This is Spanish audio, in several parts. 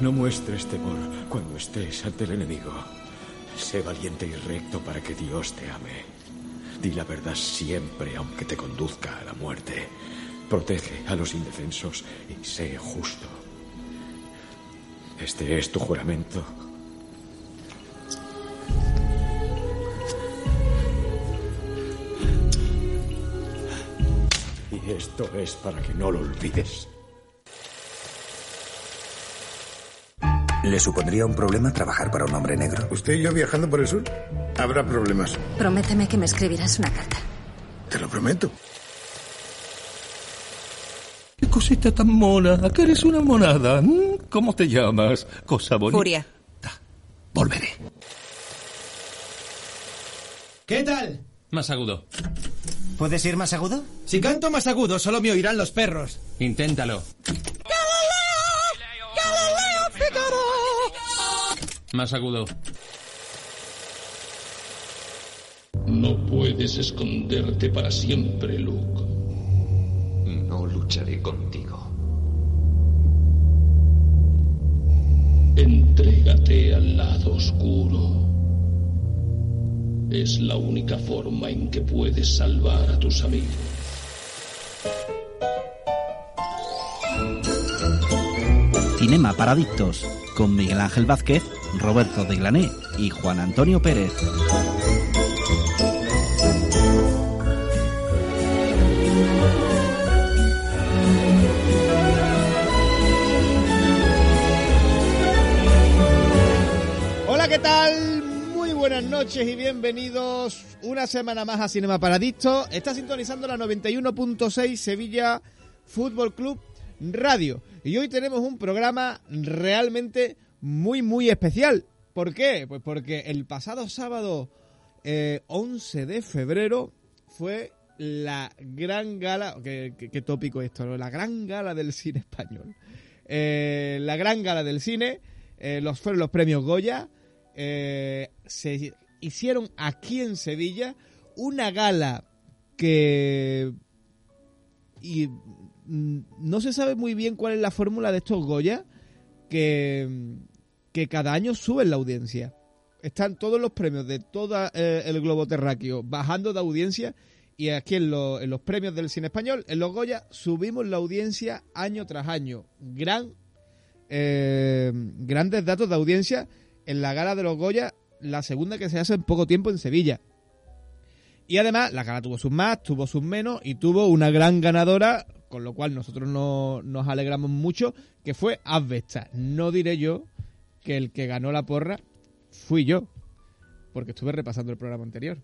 No muestres temor cuando estés ante el enemigo. Sé valiente y recto para que Dios te ame. Di la verdad siempre, aunque te conduzca a la muerte. Protege a los indefensos y sé justo. Este es tu juramento. Y esto es para que no lo olvides. ¿Le supondría un problema trabajar para un hombre negro? ¿Usted y yo viajando por el sur? Habrá problemas. Prométeme que me escribirás una carta. Te lo prometo. Qué cosita tan mona. Que eres una monada. ¿Mm? ¿Cómo te llamas? Cosa bonita. Furia. Volveré. ¿Qué tal? Más agudo. ¿Puedes ir más agudo? Si canto más agudo, solo me oirán los perros. Inténtalo. Más agudo. No puedes esconderte para siempre, Luke. No lucharé contigo. Entrégate al lado oscuro. Es la única forma en que puedes salvar a tus amigos. Cinema para Adictos, con Miguel Ángel Vázquez, Roberto de Glané y Juan Antonio Pérez. Hola, ¿qué tal? Muy buenas noches y bienvenidos una semana más a Cinema Paradicto. Está sintonizando la 91.6 Sevilla Fútbol Club Radio. Y hoy tenemos un programa realmente muy, muy especial. ¿Por qué? Pues porque el pasado sábado eh, 11 de febrero fue la gran gala, qué, qué- tópico esto, ¿no? La gran gala del cine español. Eh, la gran gala del cine, eh, los fueron los premios Goya, eh, se hicieron aquí en Sevilla una gala que y no se sabe muy bien cuál es la fórmula de estos Goya que, que cada año suben la audiencia. Están todos los premios de todo eh, el globo terráqueo bajando de audiencia y aquí en, en los premios del cine español, en los Goya, subimos la audiencia año tras año. Gran, eh, grandes datos de audiencia en la gala de los Goya, la segunda que se hace en poco tiempo en Sevilla. Y además, la gala tuvo sus más, tuvo sus menos y tuvo una gran ganadora, con lo cual nosotros no- nos alegramos mucho, que fue Asbestas. No diré yo que el que ganó la porra fui yo, porque estuve repasando el programa anterior.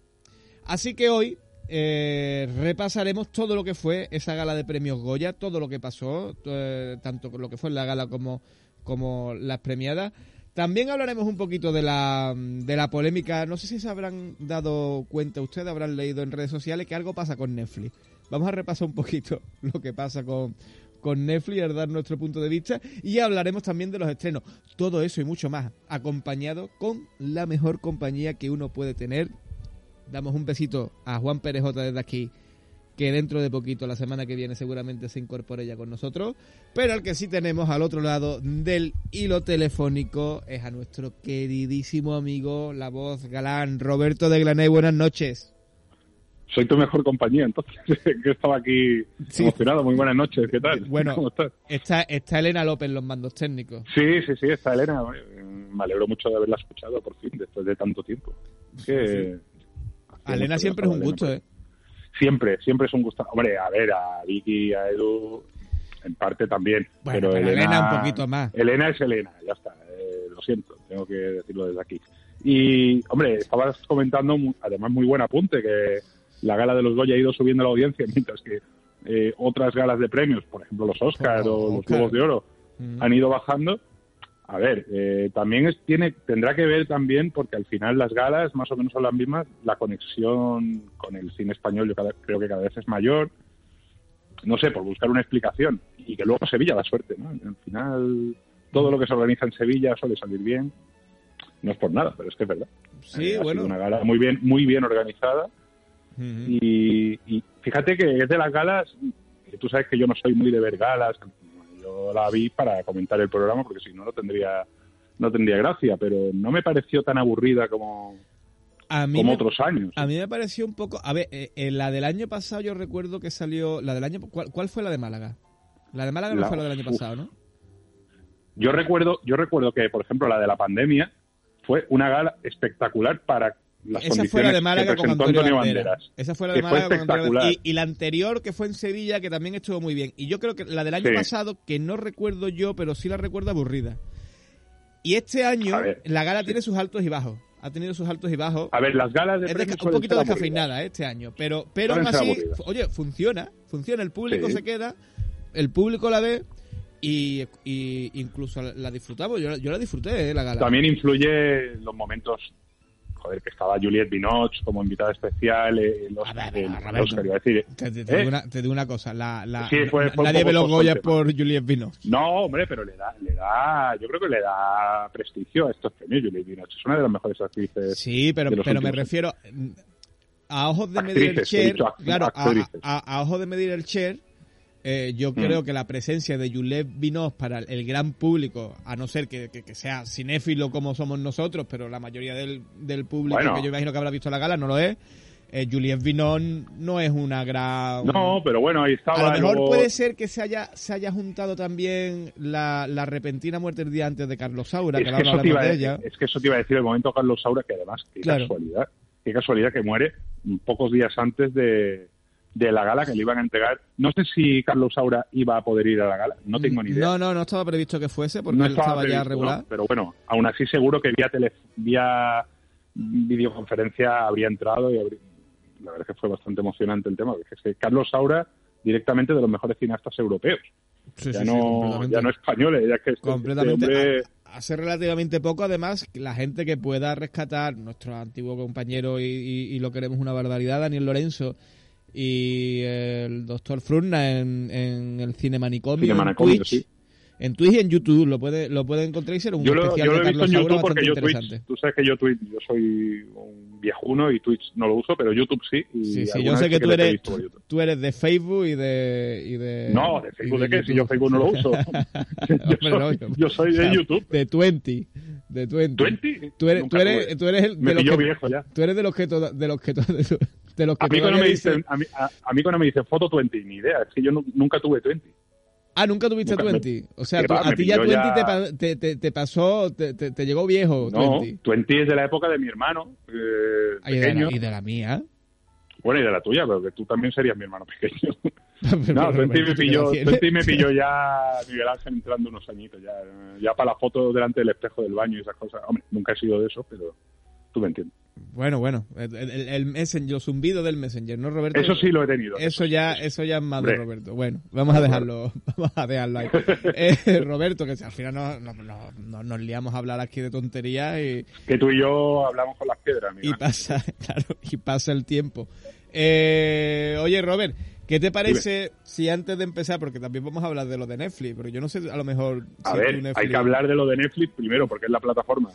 Así que hoy eh, repasaremos todo lo que fue esa gala de premios Goya, todo lo que pasó, eh, tanto lo que fue la gala como, como las premiadas. También hablaremos un poquito de la, de la polémica. No sé si se habrán dado cuenta ustedes, habrán leído en redes sociales que algo pasa con Netflix. Vamos a repasar un poquito lo que pasa con, con Netflix, dar nuestro punto de vista y hablaremos también de los estrenos. Todo eso y mucho más, acompañado con la mejor compañía que uno puede tener. Damos un besito a Juan Pérez J desde aquí, que dentro de poquito, la semana que viene, seguramente se incorpore ya con nosotros. Pero al que sí tenemos al otro lado del hilo telefónico es a nuestro queridísimo amigo, la voz galán, Roberto de Glaney. Buenas noches. Soy tu mejor compañía, entonces, que estaba aquí Sí. emocionado. Muy buenas noches, ¿qué tal? Bueno, ¿Cómo estás? está, está Elena López en los mandos técnicos. Sí, sí, sí, está Elena. Me alegro mucho de haberla escuchado por fin, después de tanto tiempo. Que... A Elena siempre es un gusto, ¿eh? Siempre, siempre es un gusto. Hombre, a ver, a Vicky, a Edu, en parte también. Bueno, pero pero Elena un poquito más. Elena es Elena, ya está. eh, lo siento, tengo que decirlo desde aquí. Y, hombre, estabas comentando, además, muy buen apunte, que la gala de los Goya ha ido subiendo la audiencia, mientras que eh, otras galas de premios, por ejemplo, los Oscars o los. Globos de Oro, Mm. han ido bajando. A ver, eh, también es, tiene, tendrá que ver también, porque al final las galas más o menos son las mismas, la conexión con el cine español yo cada- creo que cada vez es mayor. No sé, por buscar una explicación. Y que luego Sevilla da suerte, ¿no? Al final, todo lo que se organiza en Sevilla suele salir bien. No es por nada, pero es que es verdad. Sí, Eh, ha bueno. sido una gala muy bien, muy bien organizada. Y, y fíjate que es de las galas, que tú sabes que yo no soy muy de ver galas, yo la vi para comentar el programa porque si no no tendría no tendría gracia, pero no me pareció tan aburrida como A mí como me- otros años. A mí me pareció un poco. A ver, eh, en la del año pasado yo recuerdo que salió. La del año. ¿Cuál, cuál fue la de Málaga? La de Málaga no La- fue la del año uf. pasado, ¿no? Yo recuerdo, yo recuerdo que, por ejemplo, la de la pandemia fue una gala espectacular para las Esa fue la de Málaga con Antonio, Banderas. Banderas. Esa fue la de Málaga con Antonio. Banderas. Y, y la anterior, que fue en Sevilla, que también estuvo muy bien. Y yo creo que la del año Sí. pasado, que no recuerdo yo, pero sí la recuerdo aburrida. Y este año, ver, la gala tiene sus altos y bajos. Ha tenido sus altos y bajos. A ver, las galas de Es un poquito descafeinada ¿eh? este año, pero, pero aún así, oye, funciona, funciona, el público Sí. se queda, el público la ve y, y incluso la, disfrutamos, yo, yo la disfruté, ¿eh? la gala. También influye los momentos, joder, que estaba Juliette Binoche como invitada especial, eh, los, el a decir. Te, te- te ¿Eh? digo una, te digo una cosa, la, la- Sí, fue- fue nadie poco ve los tosco el Goya por Juliette Vino. No, hombre, pero le da, le da, yo creo que le da prestigio a estos premios. Juliette Binoche es una de las mejores actrices. Sí, pero, pero me refiero mm, a ojos de medir el dicho act- claro, a, a- a ojos de medir el share, eh, yo Mm. creo que la presencia de Juliette Vinos para el gran público, a no ser que, que- que sea cinéfilo como somos nosotros, pero la mayoría del, del público Bueno. que yo imagino que habrá visto la gala no lo es, eh, Juliette Vinon no es una gran... No, pero bueno, ahí estaba. A lo mejor luego- puede ser que se haya, se haya juntado también la, la repentina muerte el día antes de Carlos Saura, es que que, eso te iba de ella. es que eso te iba a decir el momento Carlos Saura, que además, qué Claro. casualidad, qué casualidad que muere pocos días antes de, de la gala que le iban a entregar. No sé si Carlos Saura iba a poder ir a la gala, no tengo ni idea. No, no, no estaba previsto que fuese porque No él estaba ya previsto, regular. ¿no? Pero bueno, aún así seguro que vía, tele, vía videoconferencia habría entrado y habría- la verdad es que fue bastante emocionante el tema, porque es que Carlos Saura directamente de los mejores cineastas europeos. Sí, ya, sí, no, ya no españoles, ya que este, completamente. este hombre- Hace relativamente poco, además, la gente que pueda rescatar, nuestro antiguo compañero y, y- y lo queremos una barbaridad, Daniel Lorenzo, y el doctor Frunna en, en el Cine Manicomio, Cine en Manicomio, Twitch. sí. En Twitch y en YouTube lo puede, lo puede encontrar y ser un yo lo, especial yo lo de he visto Carlos en Saura YouTube porque yo. Twitch, tú sabes que yo Twitch, yo soy un viejuno y Twitch no lo uso, pero YouTube sí. Y Sí, sí, yo sé que sí tú eres, visto tú eres de Facebook y de... Y de No, ¿de Facebook y de qué? Si yo. Facebook no lo uso. yo, soy, yo soy de YouTube. De 20. De 20. ¿20? Tú eres, Nunca tú eres, tú eres el, de los que, viejo ya. Tú eres de los que toda- de los que to- de los que A mí, cuando me dicen- dicen, a, mí, a, a mí cuando me dicen foto 20, ni idea, es que yo nu- nunca tuve 20. Ah, nunca tuviste Nunca me- 20. O sea, Que tú- va, a ti ya pilló 20 ya- te, te, te, pasó, te, te, llegó viejo. No, 20. 20 es de la época de mi hermano, eh, y, de pequeño. la, y de la mía. Bueno, y de la tuya, pero que tú también serías mi hermano pequeño. No, 20 me, pilló, ¿qué edad 20 me pilló ya Miguel Ángel entrando unos añitos, ya, ya para la foto delante del espejo del baño y esas cosas. Hombre, nunca he sido de eso, pero tú me entiendes. Bueno, bueno, el, el, el Messenger, los zumbidos del Messenger, ¿no, Roberto? Eso sí lo he tenido. Eso ya, eso ya es Hombre. Roberto. Bueno, vamos a dejarlo, vamos a dejarlo ahí. Eh, Roberto, que si al final no, no- no- no- nos liamos a hablar aquí de tonterías y, Que tú y yo hablamos con las piedras, y Miguel. pasa, claro, y pasa el tiempo. Eh, oye, Robert, ¿qué te parece si antes de empezar, porque también vamos a hablar de lo de Netflix, pero yo no sé, a lo mejor... A si ver, Netflix- hay que hablar de lo de Netflix primero, porque es la plataforma,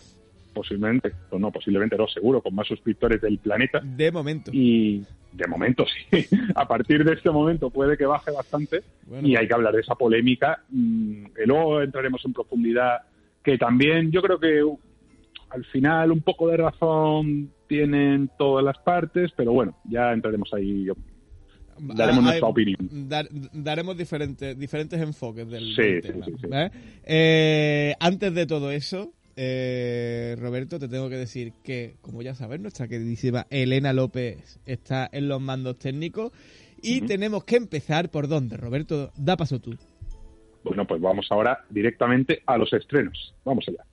posiblemente, o no, posiblemente no, seguro, con más suscriptores del planeta. De momento. Y de momento sí. A partir de este momento puede que baje bastante Bueno, y hay que hablar de esa polémica. Mm, y luego entraremos en profundidad, que también yo creo que uh, al final un poco de razón tienen todas las partes, pero bueno, ya entraremos ahí. Daremos Ah, nuestra hay- opinión. dar- daremos diferentes, diferentes enfoques del, Sí, del sí, tema. sí, sí. ¿vale? Eh, antes de todo eso, eh, Roberto, te tengo que decir que, como ya sabes, nuestra queridísima Elena López está en los mandos técnicos y tenemos que empezar por dónde, Roberto, da paso tú. Bueno, pues vamos ahora directamente a los estrenos. Vamos allá.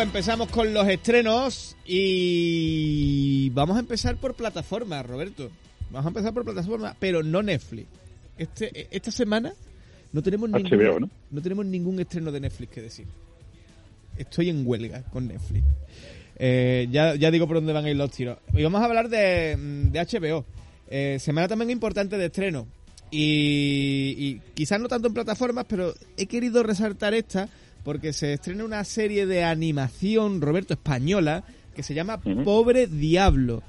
Pues empezamos con los estrenos y vamos a empezar por plataformas, Roberto. Vamos a empezar por plataformas, pero no Netflix. este, esta semana no tenemos HBO, ningún, ¿no? tenemos ningún estreno de Netflix que decir. Estoy en huelga con Netflix. Eh, ya, ya digo por dónde van a ir los tiros. Y vamos a hablar de, mm, de HBO. Eh, semana también importante de estreno. Y, y quizás no tanto en plataformas, pero he querido resaltar esta porque se estrena una serie de animación, Roberto, española, que se llama Pobre Diablo,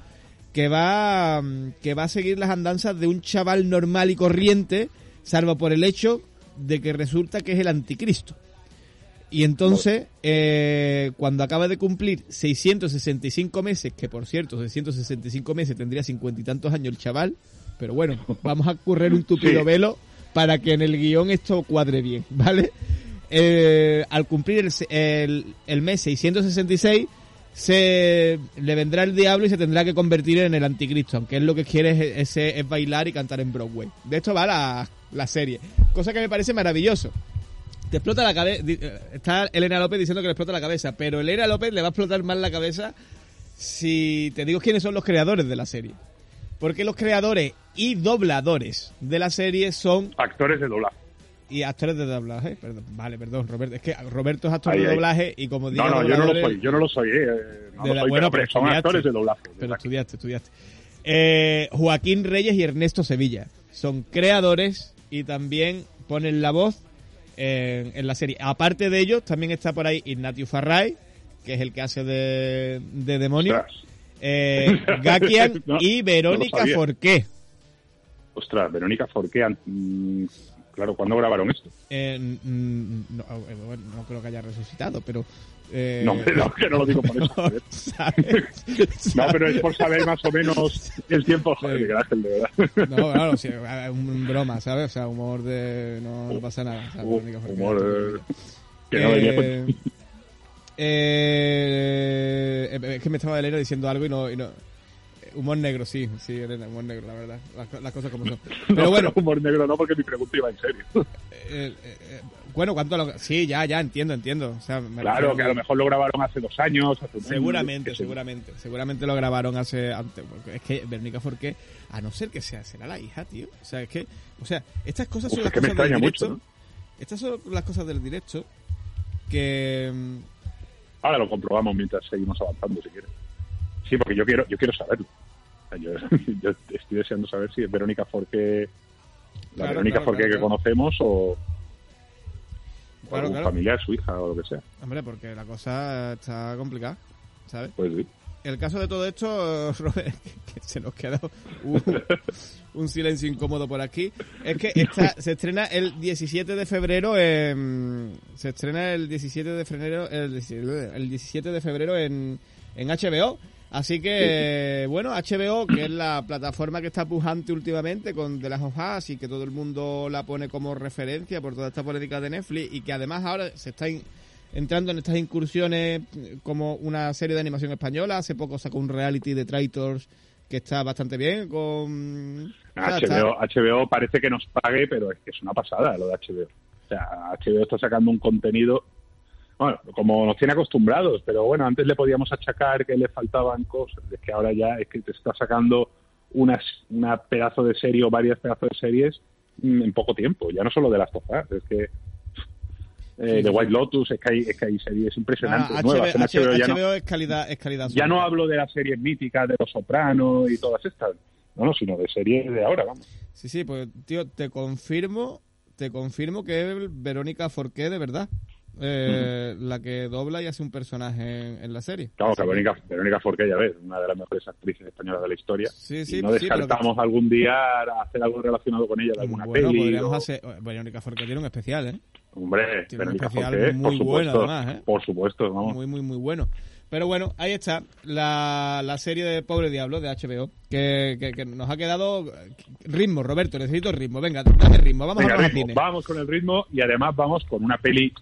que va, mm, que va a seguir las andanzas de un chaval normal y corriente, salvo por el hecho de que resulta que es el anticristo. Y entonces, eh, cuando acaba de cumplir 665 meses, que por cierto, 665 meses tendría cincuenta y tantos años el chaval, pero bueno, vamos a correr un tupido Sí. velo para que en el guion esto cuadre bien, ¿vale? Eh, al cumplir el, el, el mes 666, se le vendrá el diablo y se tendrá que convertir en el anticristo, aunque él lo que quiere es, es- es bailar y cantar en Broadway. De esto va la, la serie, cosa que me parece maravilloso. Te explota la cabeza. Está Elena López diciendo que le explota la cabeza, pero Elena López le va a explotar más la cabeza si te digo quiénes son los creadores de la serie. Porque los creadores y dobladores de la serie son Actores de doblaje. Y actores de doblaje. Perdón, vale, perdón, Roberto. Es que Roberto es actor Ahí, de ahí. doblaje y como digo, No, no, yo no lo soy, yo no lo soy, eh, no de lo la- soy, bueno, pero, son actores de doblaje. Pero estudiaste, estudiaste. Eh, Joaquín Reyes y Ernesto Sevilla son creadores y también ponen la voz en, en la serie. Aparte de ellos, también está por ahí Ignatius Farray, que es el que hace de, de demonio. Ostras. Eh, Gakian No, y no Verónica sabía. Forqué. Ostras, Verónica Forqué, mm, claro, ¿cuándo grabaron esto? Eh, no, eh, bueno, no creo que haya resucitado, pero... eh, No, no, que no lo digo por eso. joder. ¿sabes? No, pero es por saber más o menos el tiempo. Joder, Miguel Ángel, de verdad. No, claro, sí, eh, un broma, ¿sabes? O sea, humor de... No, no pasa nada. Verónica Forqué. Humor eh, que no venía Eh, eh, eh, es que me estaba Elena diciendo algo y no, y no- eh, Humor negro, sí, sí, Elena, humor negro, la verdad. Las, las cosas como son. Pero No, bueno, humor negro no, porque mi pregunta iba en serio. eh, eh, eh, bueno, ¿cuánto lo- Sí, ya, ya, entiendo, entiendo. O sea, me Claro, refiero que a lo mejor lo grabaron hace dos años, hace un año, Seguramente, seguramente. Seguramente lo grabaron hace antes. Porque es que Verónica Forqué, a no ser que sea, será la hija, tío. O sea, es que, o sea, estas cosas son Uf, las es que me cosas del directo. mucho, Estas son las cosas del directo que mm, Ahora lo comprobamos mientras seguimos avanzando, si quieres. Sí, porque yo quiero, yo quiero saberlo. Yo, yo estoy deseando saber si es Verónica Forqué, la Claro, Verónica claro, Forqué claro, que conocemos o, o algún familiar, su hija o lo que sea. Hombre, porque la cosa está complicada, ¿sabes? Pues sí. El caso de todo esto, Robert, que se nos queda un, un silencio incómodo por aquí, es que esta, se estrena el 17 de febrero en, se estrena el 17 de febrero el, 17 el 17 de febrero en, en HBO. Así que, bueno, HBO, que es la plataforma que está pujante últimamente con The Last of Us y que todo el mundo la pone como referencia por toda esta política de Netflix y que además ahora se está entrando en estas incursiones eh, como una serie de animación española. Hace poco sacó un reality de Traitors que está bastante bien con... HBO, HBO parece que nos pague, pero es que es una pasada lo de HBO. O sea, HBO está sacando un contenido, bueno, como nos tiene acostumbrados, pero bueno, antes le podíamos achacar que le faltaban cosas, es que ahora ya es que te está sacando unas, una pedazo de serie o varias pedazos de series mm, en poco tiempo, ya no solo de las tofas, es que eh, Sí, de. White Lotus, es que hay, es que hay series impresionantes Ah, nuevas. En HBO, HBO ya no- es calidad, es calidad. ya no hablo de las series míticas de Los Sopranos y todas estas, no, no, sino de series de ahora, vamos. Sí, sí, pues tío, te confirmo, te confirmo que es Verónica Forqué de verdad. Eh, La que dobla y hace un personaje en, en la serie. Claro, que Verónica, Verónica Forqué, ya ves, una de las mejores actrices españolas de la historia. Sí, sí, y no sí, pero que- descartamos algún día hacer algo relacionado con ella, de alguna Bueno, peli. podríamos o- hacer. Verónica Forqué tiene un especial, ¿eh? Hombre, tiene un especial Forqué, muy bueno, además, ¿eh? Por supuesto, vamos. Muy, muy, muy bueno. Pero bueno, ahí está la, la serie de Pobre Diablo de HBO, que, que- que nos ha quedado ritmo, Roberto, necesito ritmo. Venga, dame ritmo, vamos Venga, a ritmo, cine. vamos con el ritmo y además vamos con una peli,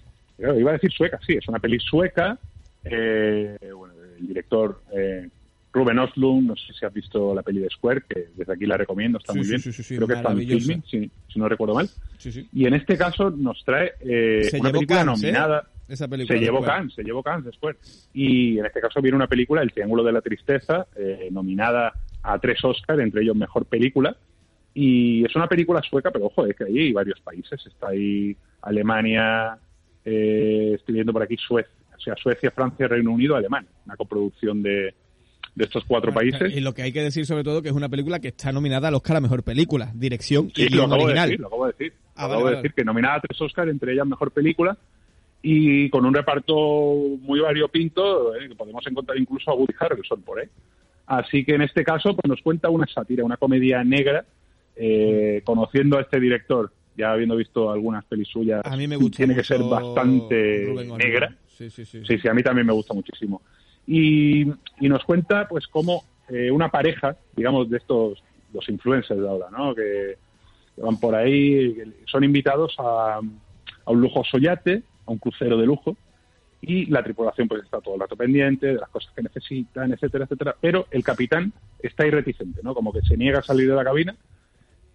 iba a decir sueca, sí, es una peli sueca. eh, bueno, el director eh, Ruben Östlund, no sé si has visto la peli de Square, que desde aquí la recomiendo, está Sí, muy sí, bien. sí, creo que está en filming, si, si no recuerdo mal. Sí, sí. Y en este caso nos trae eh, una película Cannes, ¿eh? nominada. Esa película Se llevó. Cannes, se llevó Cannes después. Y en este caso viene una película, El Triángulo de la Tristeza, eh, nominada a tres Oscars, entre ellos Mejor Película. Y es una película sueca, pero ojo, es que ahí hay varios países. Está ahí Alemania, eh, estoy viendo por aquí Suecia, o sea, Suecia, Francia, Reino Unido, Alemania. Una coproducción de, de estos cuatro países. Y lo que hay que decir sobre todo que es una película que está nominada al Oscar a Mejor Película, Dirección Sí, y lo guion acabo original. de decir, lo acabo de decir. Ah, Lo vale, acabo de vale. decir que nominada a tres Oscars, entre ellas Mejor Película, y con un reparto muy variopinto, eh, que podemos encontrar incluso a Woody Harrelson por ahí. Así que en este caso pues nos cuenta una sátira, una comedia negra, eh, conociendo a este director, ya habiendo visto algunas pelis suyas, A mí me gusta tiene que ser bastante negra. Sí, sí, sí. Sí, sí, a mí también me gusta muchísimo. Y, y nos cuenta, pues, cómo eh, una pareja, digamos, de estos, los influencers de ahora, ¿no? Que, que van por ahí, son invitados a, a un lujoso yate, a un crucero de lujo, y la tripulación, pues, está todo el rato pendiente de las cosas que necesitan, etcétera, etcétera. Pero el capitán está irreticente, ¿no? Como que se niega a salir de la cabina.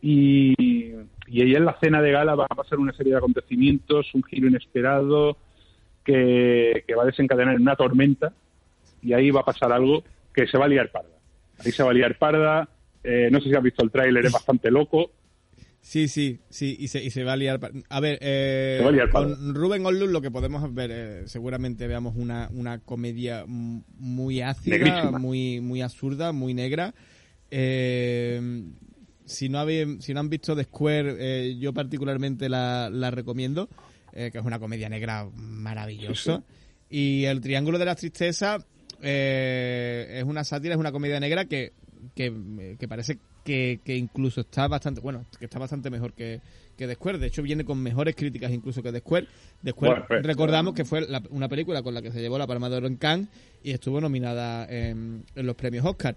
Y, y ahí en la cena de gala va a pasar una serie de acontecimientos, un giro inesperado, que, que va a desencadenar en una tormenta y ahí va a pasar algo que se va a liar parda. Ahí se va a liar parda. eh, no sé si has visto el tráiler, es bastante loco. Sí, sí, sí, y se, y se va a liar. A ver, eh, a liar con Rubén Oslund lo que podemos ver, eh, seguramente veamos una, una comedia muy ácida, Negrísima. muy, muy absurda, muy negra. Eh, si, no habéis- si no han visto The Square, eh, yo particularmente la, la recomiendo, eh, que es una comedia negra maravillosa. Y El Triángulo de la Tristeza eh, es una sátira, es una comedia negra que, que, que parece que, que incluso está bastante, bueno, que está bastante mejor que, que The Square. De hecho, viene con mejores críticas incluso que The Square. The Square, Bueno, pues, recordamos que fue la- una película con la que se llevó la Palma de Oro en Cannes y estuvo nominada en, en los premios Oscar.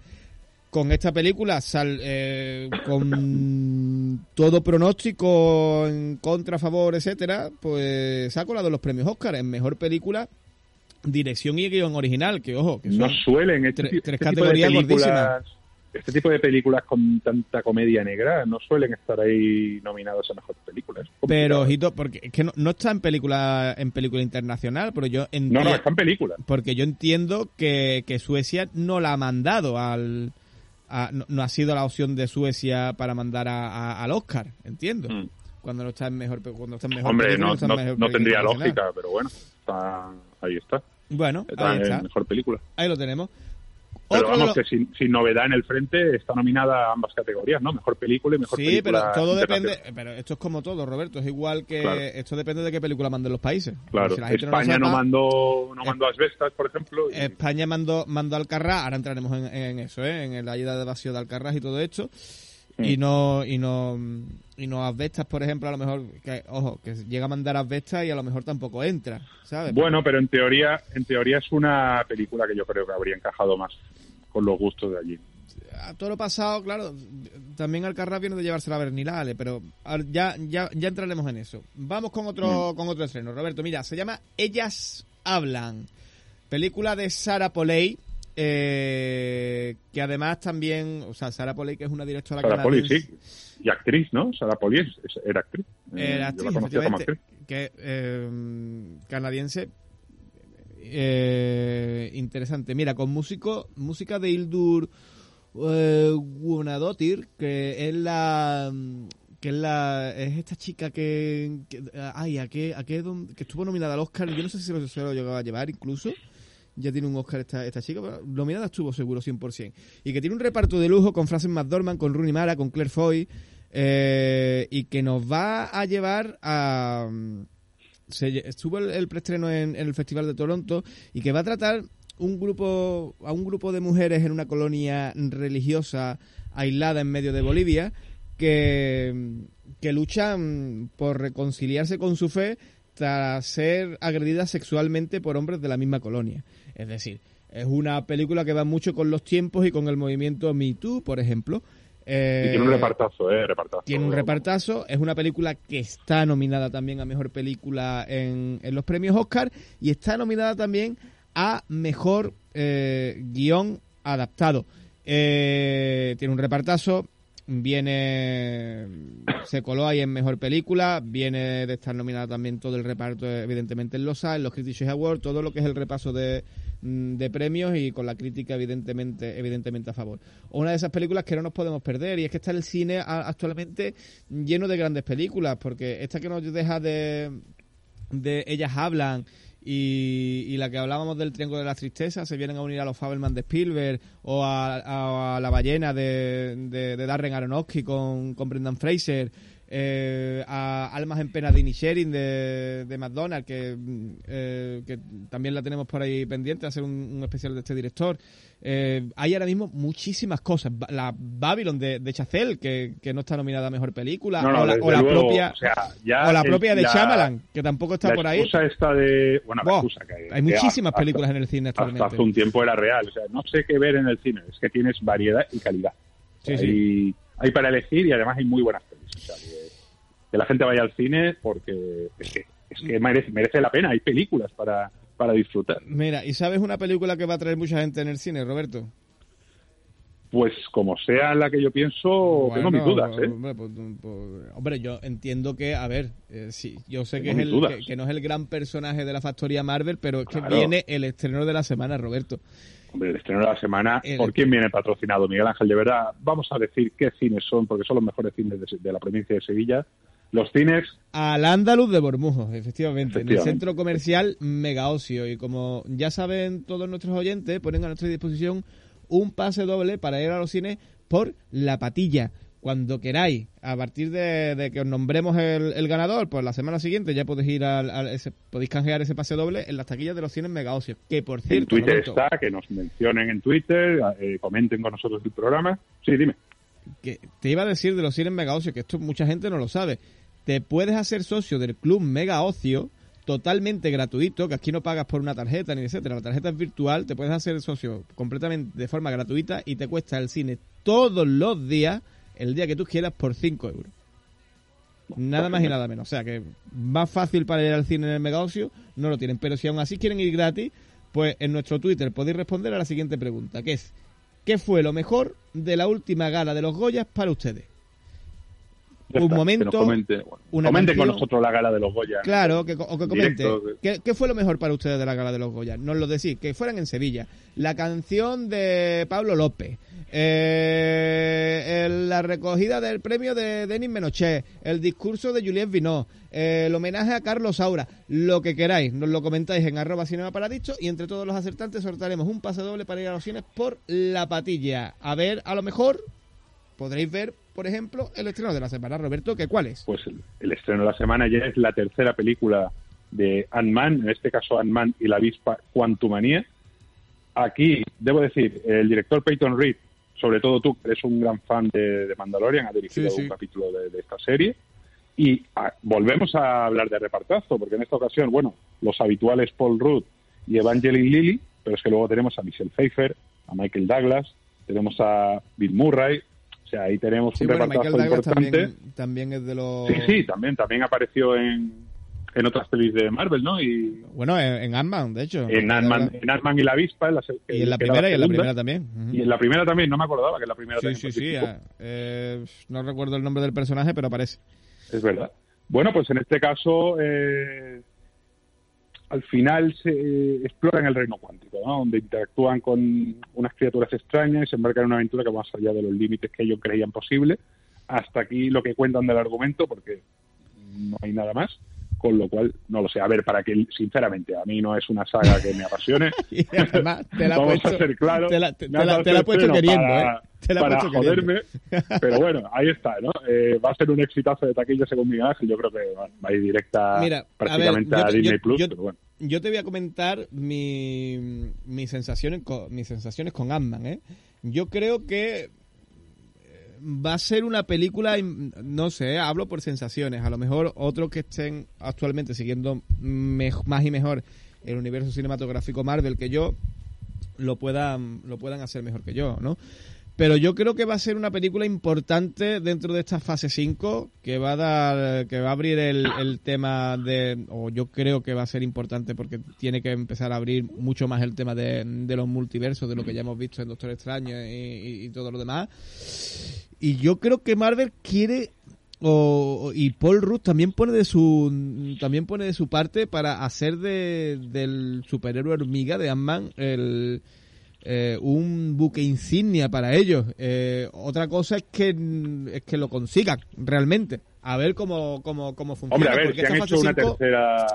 Con esta película, sal, eh, con todo pronóstico en contra, a favor, etcétera, pues se ha colado los premios Oscar en mejor película, dirección y guion original, que ojo, que son No suelen este, tre- ti- tres este tipo de películas, gordísimas. este tipo de películas con tanta comedia negra no suelen estar ahí nominados a mejor película. Es Pero, ojito, porque es que no, no está en película en película internacional, pero yo no, entiendo... no, está en película. Porque yo entiendo que, que Suecia no la ha mandado al... a- no, no ha sido la opción de Suecia para mandar a, a- al Oscar, entiendo. Mm. Cuando no está en mejor, cuando está en mejor Hombre, película, no, no, mejor no tendría lógica, pero bueno, está, ahí está. Bueno, Está ahí en mejor película. Ahí lo tenemos. Pero Otro vamos, que sin, sin novedad en el frente está nominada a ambas categorías, ¿no? Mejor película y mejor Sí, película. pero todo depende. Pero esto es como todo, Roberto. Es igual que. Claro. Esto depende de qué película manden los países. Claro, Si no España no, sepa, mandó no mandó asbestas, por ejemplo. y- España mandó, mandó a Alcarrás, ahora entraremos en, en eso, ¿eh? en la ida de vacío de Alcarrás y todo esto. Y no, y no, y no asbestas, por ejemplo, a lo mejor, que, ojo, que llega a mandar asbestas y a lo mejor tampoco entra, ¿sabes? Bueno, pero en teoría, en teoría es una película que yo creo que habría encajado más con los gustos de allí. a todo lo pasado, claro, también Alcarrás viene de llevarse la Bernilale, pero ya, ya, ya entraremos en eso. Vamos con otro, con otro estreno. Roberto, mira, se llama Ellas Hablan. Película de Sara Poley, eh, que además también, o sea, Sara Poley, que es una directora Sara canadiense. sí. Y actriz, ¿no? Sara Poli es- es- era actriz. Eh, Era yo actriz, la conocía como actriz. que eh, canadiense eh, interesante. Mira, con músico, música de Hildur eh, Guðnadóttir, que es la que es la es esta chica que, ay, a qué a qué que estuvo nominada al Oscar, yo no sé si lo, se lo llegó a llevar incluso. Ya tiene un Oscar esta, esta chica, pero nominada estuvo seguro 100%. Y que tiene un reparto de lujo con Frances McDormand, con Rooney Mara, con Claire Foy, eh, y que nos va a llevar a... Se, estuvo el, el preestreno en, en el Festival de Toronto y que va a tratar un grupo a un grupo de mujeres en una colonia religiosa aislada en medio de Bolivia que, que luchan por reconciliarse con su fe tras ser agredidas sexualmente por hombres de la misma colonia. Es decir, es una película que va mucho con los tiempos y con el movimiento Me Too, por ejemplo. Eh, Y tiene un repartazo, ¿eh? Repartazo. tiene un repartazo, es una película que está nominada también a Mejor Película en, en los premios Oscar y está nominada también a Mejor eh, Guión Adaptado. Eh, tiene un repartazo, viene, se coló ahí en Mejor Película, viene de estar nominada también todo el reparto, evidentemente en los A, en los Critics Awards, todo lo que es el repaso de, mm, de premios y con la crítica evidentemente evidentemente a favor. Una de esas películas que no nos podemos perder y es que está el cine actualmente lleno de grandes películas porque esta que nos deja de de ellas hablan y, y la que hablábamos del Triángulo de las Tristezas se vienen a unir a los Fabelman de Spielberg o a, La Ballena de Darren Aronofsky con, con Brendan Fraser eh, a Almas en Pena de Inisherin de, de McDonald's que, mm, eh, que también la tenemos por ahí pendiente hacer un, un especial de este director Eh, hay ahora mismo muchísimas cosas la Babylon de, de Chazelle que, que no está nominada a Mejor Película No, no, o la, desde o la luego, propia o sea, ya o la el- propia de la- Shyamalan que tampoco está por ahí esta de... Bueno, que... hay muchísimas hasta- películas en el cine actualmente. Hasta hace un tiempo era real. O sea, no sé qué ver en el cine. Es que tienes variedad y calidad. Sí, hay, sí. hay para elegir y además hay muy buenas pelis. Que, la gente vaya al cine porque es que, es que merece, merece la pena. Hay películas para, para disfrutar. Mira, ¿y sabes una película que va a traer mucha gente en el cine, Roberto? Pues como sea la que yo pienso, tengo mis dudas. ¿eh? Hombre, pues, pues, hombre, yo entiendo que, a ver, eh, sí, yo sé que, es el, que, que no es el gran personaje de la factoría Marvel, pero es que Claro. viene el estreno de la semana, Roberto. Hombre, el estreno de la semana, El- ¿por quién viene patrocinado? Miguel Ángel, de verdad, vamos a decir qué cines son, porque son los mejores cines de, de la provincia de Sevilla. Los cines, Al Andaluz de Bormujos, efectivamente, en el centro comercial Mega Ocio. Y como ya saben todos nuestros oyentes, ponen a nuestra disposición un pase doble para ir a los cines por La Patilla. Cuando queráis, a partir de, de que os nombremos el, el ganador, pues la semana siguiente ya podéis ir al, al- ese- podéis canjear ese pase doble en las taquillas de los cines Mega Ocio. Que por en cierto, Twitter Roberto, está, que nos mencionen en Twitter, eh, comenten con nosotros el programa. Sí, dime. que te iba a decir de los cines Mega Ocio, que esto mucha gente no lo sabe. Te puedes hacer socio del club Mega Ocio totalmente gratuito, que aquí no pagas por una tarjeta ni etcétera. La tarjeta es virtual, te puedes hacer socio completamente de forma gratuita y te cuesta el cine todos los días, el día que tú quieras, por 5 euros. Nada más y nada menos. O sea que más fácil para ir al cine en el Mega Ocio no lo tienen. Pero si aún así quieren ir gratis, pues en nuestro Twitter podéis responder a la siguiente pregunta, que es ¿qué fue lo mejor de la última gala de los Goyas para ustedes? Un está, momento, que nos comente, bueno, una comenten con nosotros la gala de los Goya. Claro, que, o que En comente. ¿Qué, qué fue lo mejor para ustedes de la gala de los Goya? Nos lo decís, que fueran en Sevilla. La canción de Pablo López. eh, el- la recogida del premio de Denis Menochet. El discurso de Juliette Vinó. eh, el homenaje a Carlos Saura. Lo que queráis. Nos lo comentáis en arroba cinema paradicho y entre todos los acertantes sortaremos un pase doble para ir a los cines por La Patilla. A ver, a lo mejor podréis ver, por ejemplo, el estreno de la semana. Roberto, ¿qué cuál es? Pues el, el estreno de la semana ya es la tercera película de Ant-Man, en este caso Ant-Man y la avispa Quantumania. Aquí, debo decir, el director Peyton Reed, sobre todo tú, que eres un gran fan de, de Mandalorian, ha dirigido Sí, sí. un capítulo de, de esta serie. Y ah, volvemos a hablar de repartazo, porque en esta ocasión, bueno, los habituales Paul Rudd y Evangeline Lilly, pero es que luego tenemos a Michelle Pfeiffer, a Michael Douglas, tenemos a Bill Murray, o sea, ahí tenemos Sí, un bueno, repartazo importante. también, también es de los... Sí, sí, también, también apareció en, en otras pelis de Marvel, ¿no? Y Bueno, en, en Ant-Man, de hecho. en Ant-Man, en Ant-Man y la avispa. En la, Y en la primera y en la primera también. Y en la primera también, no me acordaba que en la primera Sí, también sí, sí. ah, eh, no recuerdo el nombre del personaje, pero aparece. Es verdad. Bueno, pues en este caso, eh, al final se eh, exploran el reino cuántico. Donde interactúan con unas criaturas extrañas y se embarcan en una aventura que va más allá de los límites que ellos creían posible. Hasta aquí lo que cuentan del argumento, porque no hay nada más. Con lo cual, no lo sé. A ver, para que, sinceramente, a mí no es una saga que me apasione. Y además, te la Vamos puesto- a ser claros. te la- te- te la- dado te la puesto queriendo, para, ¿eh? Te la ha para puesto queriendo. joderme. Pero bueno, ahí está, ¿no? Eh, va a ser un exitazo de taquilla según Miguel Ángel. Yo creo que va va a ir directa Mira, a ver, prácticamente yo a, Disney yo- Plus. yo- pero bueno. Yo te voy a comentar mi, mis sensaciones con, mis sensaciones con Ant-Man, ¿eh? Yo creo que eh, va a ser una película, no sé, hablo por sensaciones. A lo mejor otros que estén actualmente siguiendo más y mejor el universo cinematográfico Marvel que yo, lo puedan, lo puedan hacer mejor que yo, ¿no? Pero yo creo que va a ser una película importante dentro de esta fase 5 que va a dar, que va a abrir el, el tema de, o yo creo que va a ser importante porque tiene que empezar a abrir mucho más el tema de, de los multiversos, de lo que ya hemos visto en Doctor Extraño y, y- y todo lo demás. Y yo creo que Marvel quiere o, y Paul Rudd también pone de su también pone de su parte para hacer de, del superhéroe hormiga de Ant-Man el eh, un buque insignia para ellos. Eh, otra cosa es que es que lo consigan realmente. A ver cómo, cómo, cómo funciona. Hombre, a ver, si han hecho una cinco- tercera,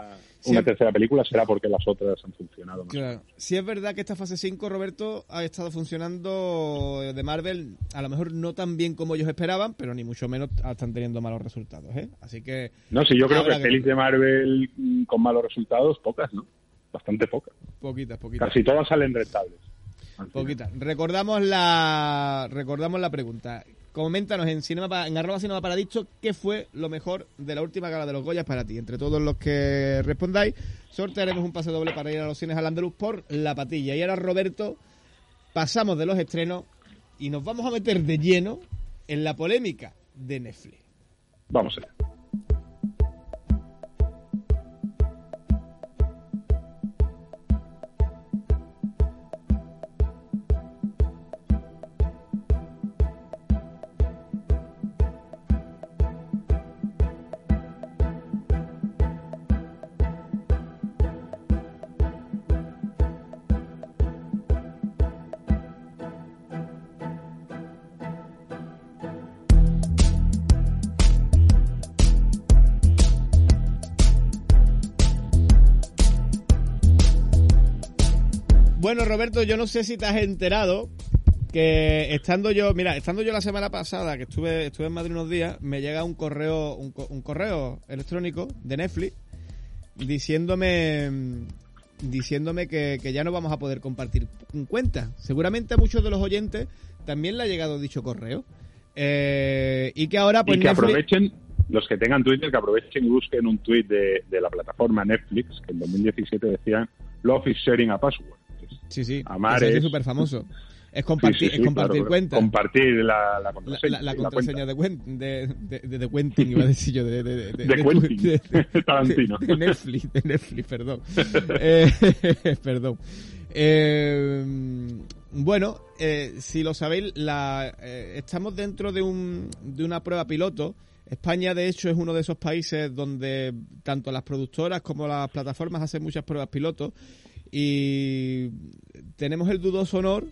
una tercera película será porque las otras han funcionado. más. Claro. Si es verdad que esta fase 5, Roberto, ha estado funcionando de Marvel, a lo mejor no tan bien como ellos esperaban, pero ni mucho menos están teniendo malos resultados, ¿eh? Así que... No, sí, yo creo habrá que pelis de Marvel mm, con malos resultados, pocas, ¿no? Bastante pocas. Poquitas, poquitas. Casi todas salen rentables. Poquitas. Recordamos la recordamos la pregunta. Coméntanos en cinema en arroba cinema paradicho qué fue lo mejor de la última gala de los Goyas para ti. Entre todos los que respondáis, sortearemos un pase doble para ir a los cines al Andaluz por La Patilla. Y ahora, Roberto, pasamos de los estrenos y nos vamos a meter de lleno en la polémica de Netflix. Vamos allá. Bueno, Roberto, yo no sé si te has enterado que estando yo, mira, estando yo la semana pasada, que estuve, estuve en Madrid unos días, me llega un correo, un, un correo electrónico de Netflix diciéndome diciéndome que, que ya no vamos a poder compartir cuentas. Seguramente a muchos de los oyentes también le ha llegado dicho correo. Eh, y que ahora pues y que Netflix- aprovechen, los que tengan Twitter, que aprovechen y busquen un tweet de, de la plataforma Netflix, que en 2017 decían Love is sharing a password. Sí, sí. Es- súper famoso. Es compartir, Sí, sí, sí, es compartir claro, cuentas. Compartir la, contraseña. la- contraseña cuenta. de, de, de, de, de Quentin, iba a decir yo, de, de, de, Quentin, Tarantino. de Netflix, de Netflix, perdón. Eh, perdón. Eh, bueno, eh, si lo sabéis, la, eh, estamos dentro de, un, de una prueba piloto. España, de hecho, es uno de esos países donde tanto las productoras como las plataformas hacen muchas pruebas pilotos y tenemos el dudoso honor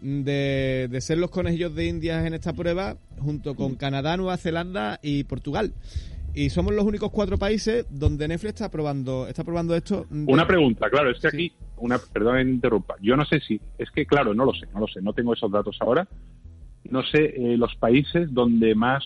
de, de ser los conejillos de Indias en esta prueba junto con Canadá, Nueva Zelanda y Portugal. Y somos los únicos cuatro países donde Netflix está probando, está probando esto. de- Una pregunta, claro, es que aquí, una, perdón que me interrumpa, yo no sé si, es que claro, no lo sé, no lo sé, no tengo esos datos ahora, no sé eh, los países donde más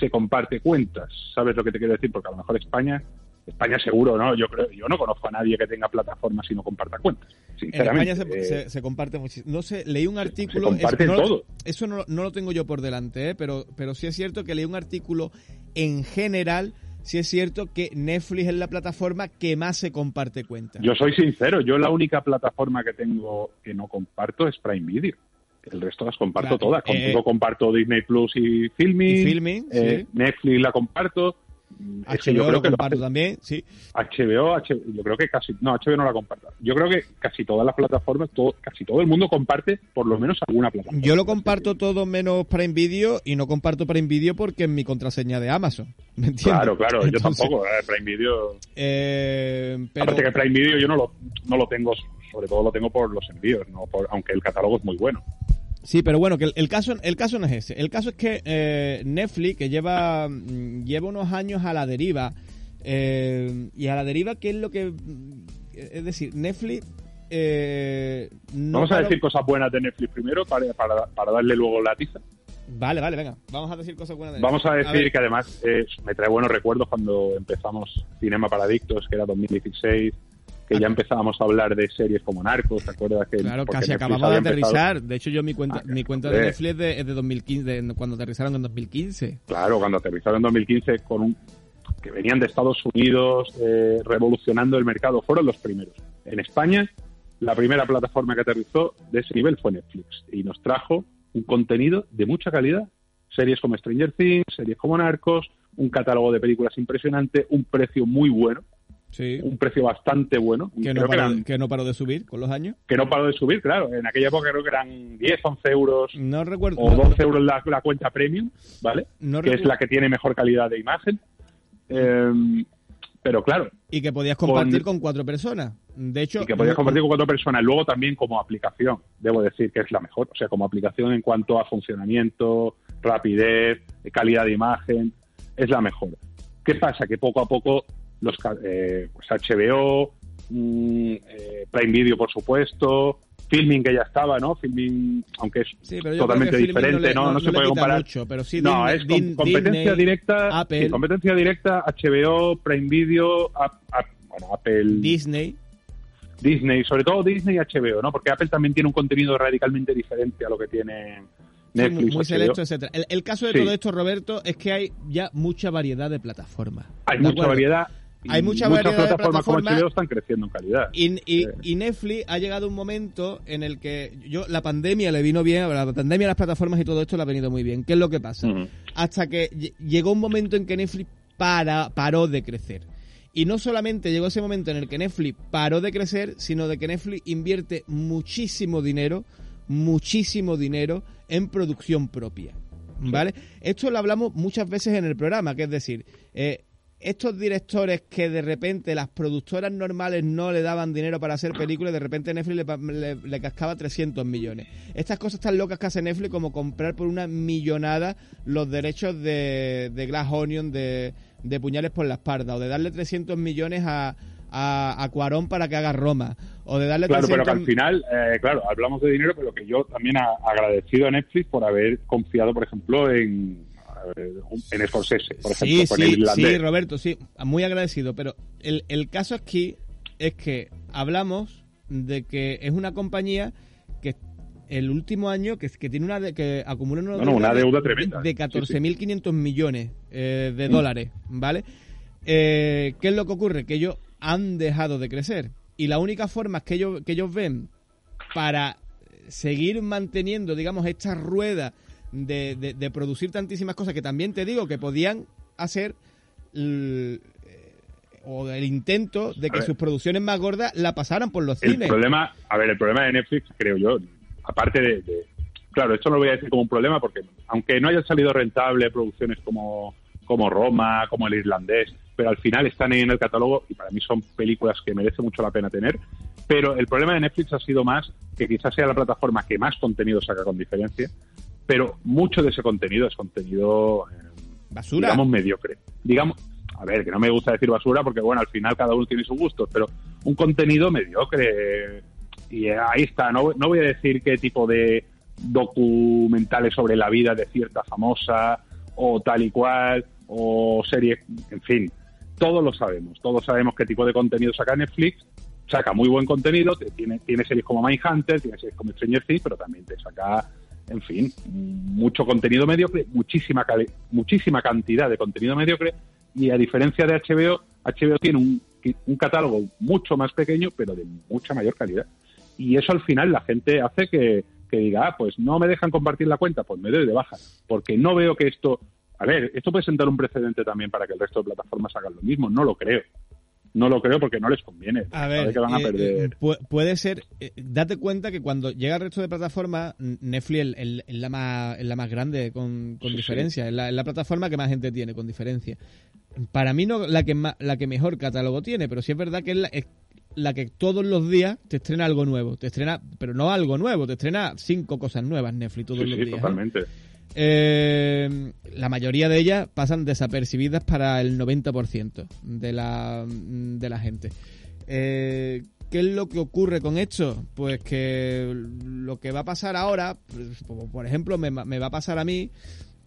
se comparte cuentas, ¿sabes lo que te quiero decir? Porque a lo mejor España, España seguro, ¿no? Yo creo, yo no conozco a nadie que tenga plataformas y no comparta cuentas, En. España se, Eh, se- se comparte muchísimo. No sé, leí un artículo. comparten no lo- todo. Eso no, no lo tengo yo por delante, ¿eh? pero, pero sí es cierto que leí un artículo en general. Sí es cierto que Netflix es la plataforma que más se comparte cuentas. Yo soy sincero, yo la única plataforma que tengo que no comparto es Prime Video. El resto las comparto Claro, todas. eh, Contigo comparto Disney Plus y Filming. Y Filmin, eh, sí. Netflix la comparto. Es que HBO yo creo lo que comparto también, sí. HBO, H- yo creo que casi, no, HBO no la comparto. Yo creo que casi todas las plataformas, todo, casi todo el mundo comparte por lo menos alguna plataforma. Yo lo comparto todo menos Prime Video y no comparto Prime Video porque es mi contraseña de Amazon. ¿Me entiendes? Claro, claro, yo tampoco. eh, Prime Video. eh, pero, Aparte que Prime Video yo no lo, no lo tengo, sobre todo lo tengo por los envíos, no por, aunque el catálogo es muy bueno. Sí, pero bueno, que el, el caso el caso no es ese. El caso es que eh, Netflix, que lleva, mm, lleva unos años a la deriva, eh, y a la deriva, ¿qué es lo que...? mm, Es decir, Netflix... eh, no Vamos a decir cosas buenas de Netflix primero para, para, para darle luego la tiza. Vale, vale, venga. Vamos a decir cosas buenas de Vamos a decir que además eh, me trae buenos recuerdos cuando empezamos Cinema para Adictos, que era 2016, que ya empezábamos a hablar de series como Narcos, ¿te acuerdas? Que, Claro, casi Netflix acabamos de empezado- aterrizar. De hecho, yo mi cuenta, mi cuenta de. Netflix es de, es de 2015, de cuando aterrizaron en 2015. Claro, cuando aterrizaron en 2015 con un que venían de Estados Unidos eh, revolucionando el mercado, fueron los primeros. En España, la primera plataforma que aterrizó de ese nivel fue Netflix y nos trajo un contenido de mucha calidad, series como Stranger Things, series como Narcos, un catálogo de películas impresionante, un precio muy bueno. Sí. un precio bastante bueno. Que no, que paró, eran- que no paró de subir con los años. que no paró de subir, claro. En aquella época creo que eran 10, 11 euros No recuerdo. o no- 12 euros la, la cuenta premium, ¿vale? No que es la que tiene mejor calidad de imagen. Eh, pero claro, Y que podías compartir Con- con, cuatro personas. De hecho, y que podías compartir con cuatro personas. Luego también como aplicación, debo decir que es la mejor. O sea, como aplicación en cuanto a funcionamiento, rapidez, calidad de imagen, es la mejor. ¿Qué pasa? Que poco a poco los eh, pues HBO, mm, eh, Prime Video, por supuesto, Filming que ya estaba, ¿no? Filming, aunque es Sí, totalmente diferente, le- no, no, se puede comparar. mucho, pero sí no, Disney- es competencia Disney, directa, Apple. sí, competencia directa, HBO, Prime Video, bueno, Apple, Disney. Disney, sobre todo Disney y HBO, ¿no? Porque Apple también tiene un contenido radicalmente diferente a lo que tiene Netflix, muy, muy HBO. selecto, etcétera. El, el caso de Sí. todo esto, Roberto, es que hay ya mucha variedad de plataformas. Hay ¿de mucha variedad. Hay mucha muchas variedad de plataformas como plataformas. HBO están creciendo en calidad. Y, y- Sí. y Netflix ha llegado un momento en el que yo la pandemia le vino bien, la pandemia, las plataformas y todo esto le ha venido muy bien. ¿Qué es lo que pasa? Hasta que lle- llegó un momento en que Netflix para, paró de crecer. Y no solamente llegó ese momento en el que Netflix paró de crecer, sino de que Netflix invierte muchísimo dinero, muchísimo dinero en producción propia. ¿Vale? Esto lo hablamos muchas veces en el programa, que es decir, eh, estos directores que de repente las productoras normales no le daban dinero para hacer películas, de repente Netflix le, le- le cascaba 300 millones. Estas cosas tan locas que hace Netflix como comprar por una millonada los derechos de, de Glass Onion, de, de Puñales por la espalda, o de darle 300 millones a, a, a Cuarón para que haga Roma, o de darle Claro, pero 300 que al final, eh, claro, hablamos de dinero, pero que yo también ha- agradecido a Netflix por haber confiado, por ejemplo, en, en Scorsese, por ejemplo, Sí, con el sí, irlandés. sí, Roberto, sí, muy agradecido, pero el, el caso aquí es que hablamos de que es una compañía que el último año que, que tiene una de- que acumula una, No, no, una de- deuda tremenda. de, Sí, sí. 14.500 millones eh, de Mm. dólares, ¿vale? Eh, ¿Qué es lo que ocurre? Que ellos han dejado de crecer y la única forma que ellos que ellos ven para seguir manteniendo, digamos, esta rueda de, de- de producir tantísimas cosas que también te digo que podían hacer eh, o el intento de que sus producciones más gordas la pasaran por los El cines. problema, a ver, el problema de Netflix, creo yo, aparte de, de- claro, esto no lo voy a decir como un problema porque aunque no hayan salido rentable producciones como, como Roma, como El Irlandés, pero al final están ahí en el catálogo y para mí son películas que merece mucho la pena tener. Pero el problema de Netflix ha sido más que quizás sea la plataforma que más contenido saca con diferencia, pero mucho de ese contenido es contenido eh, Basura. digamos mediocre. Digamos, a ver, que no me gusta decir basura porque bueno, al final cada uno tiene su gusto, pero un contenido mediocre. Y eh, ahí está, no, no voy a decir qué tipo de documentales sobre la vida de cierta famosa o tal y cual o serie, en fin, todos lo sabemos, todos sabemos qué tipo de contenido saca Netflix, saca muy buen contenido, te- tiene, tiene series como Mindhunter, tiene series como Stranger Things, pero también te saca, en fin, mucho contenido mediocre, muchísima, muchísima cantidad de contenido mediocre, y a diferencia de HBO, HBO tiene un, un catálogo mucho más pequeño, pero de mucha mayor calidad. Y eso al final la gente hace que, que diga, ah, pues no me dejan compartir la cuenta, pues me doy de baja, porque no veo que esto... A ver, esto puede sentar un precedente también para que el resto de plataformas hagan lo mismo, no lo creo. No lo creo porque no les conviene. A ver, que van a eh, perder. eh, pu- puede ser. eh, date cuenta que cuando llega el resto de plataformas, Netflix es la más, es la más grande con, con Sí, diferencia. Es, la, plataforma que más gente tiene con diferencia. Para mí no la que ma- la que mejor catálogo tiene, pero sí es verdad que es la, es la que todos los días te estrena algo nuevo. Te estrena, pero no algo nuevo, te estrena cinco cosas nuevas Netflix todos Sí, los sí, días. ¿eh? totalmente. Eh, la mayoría de ellas pasan desapercibidas para el 90% de la, de la gente. Eh, ¿Qué es lo que ocurre con esto? Pues que lo que va a pasar ahora, pues, por ejemplo me, me va a pasar a mí,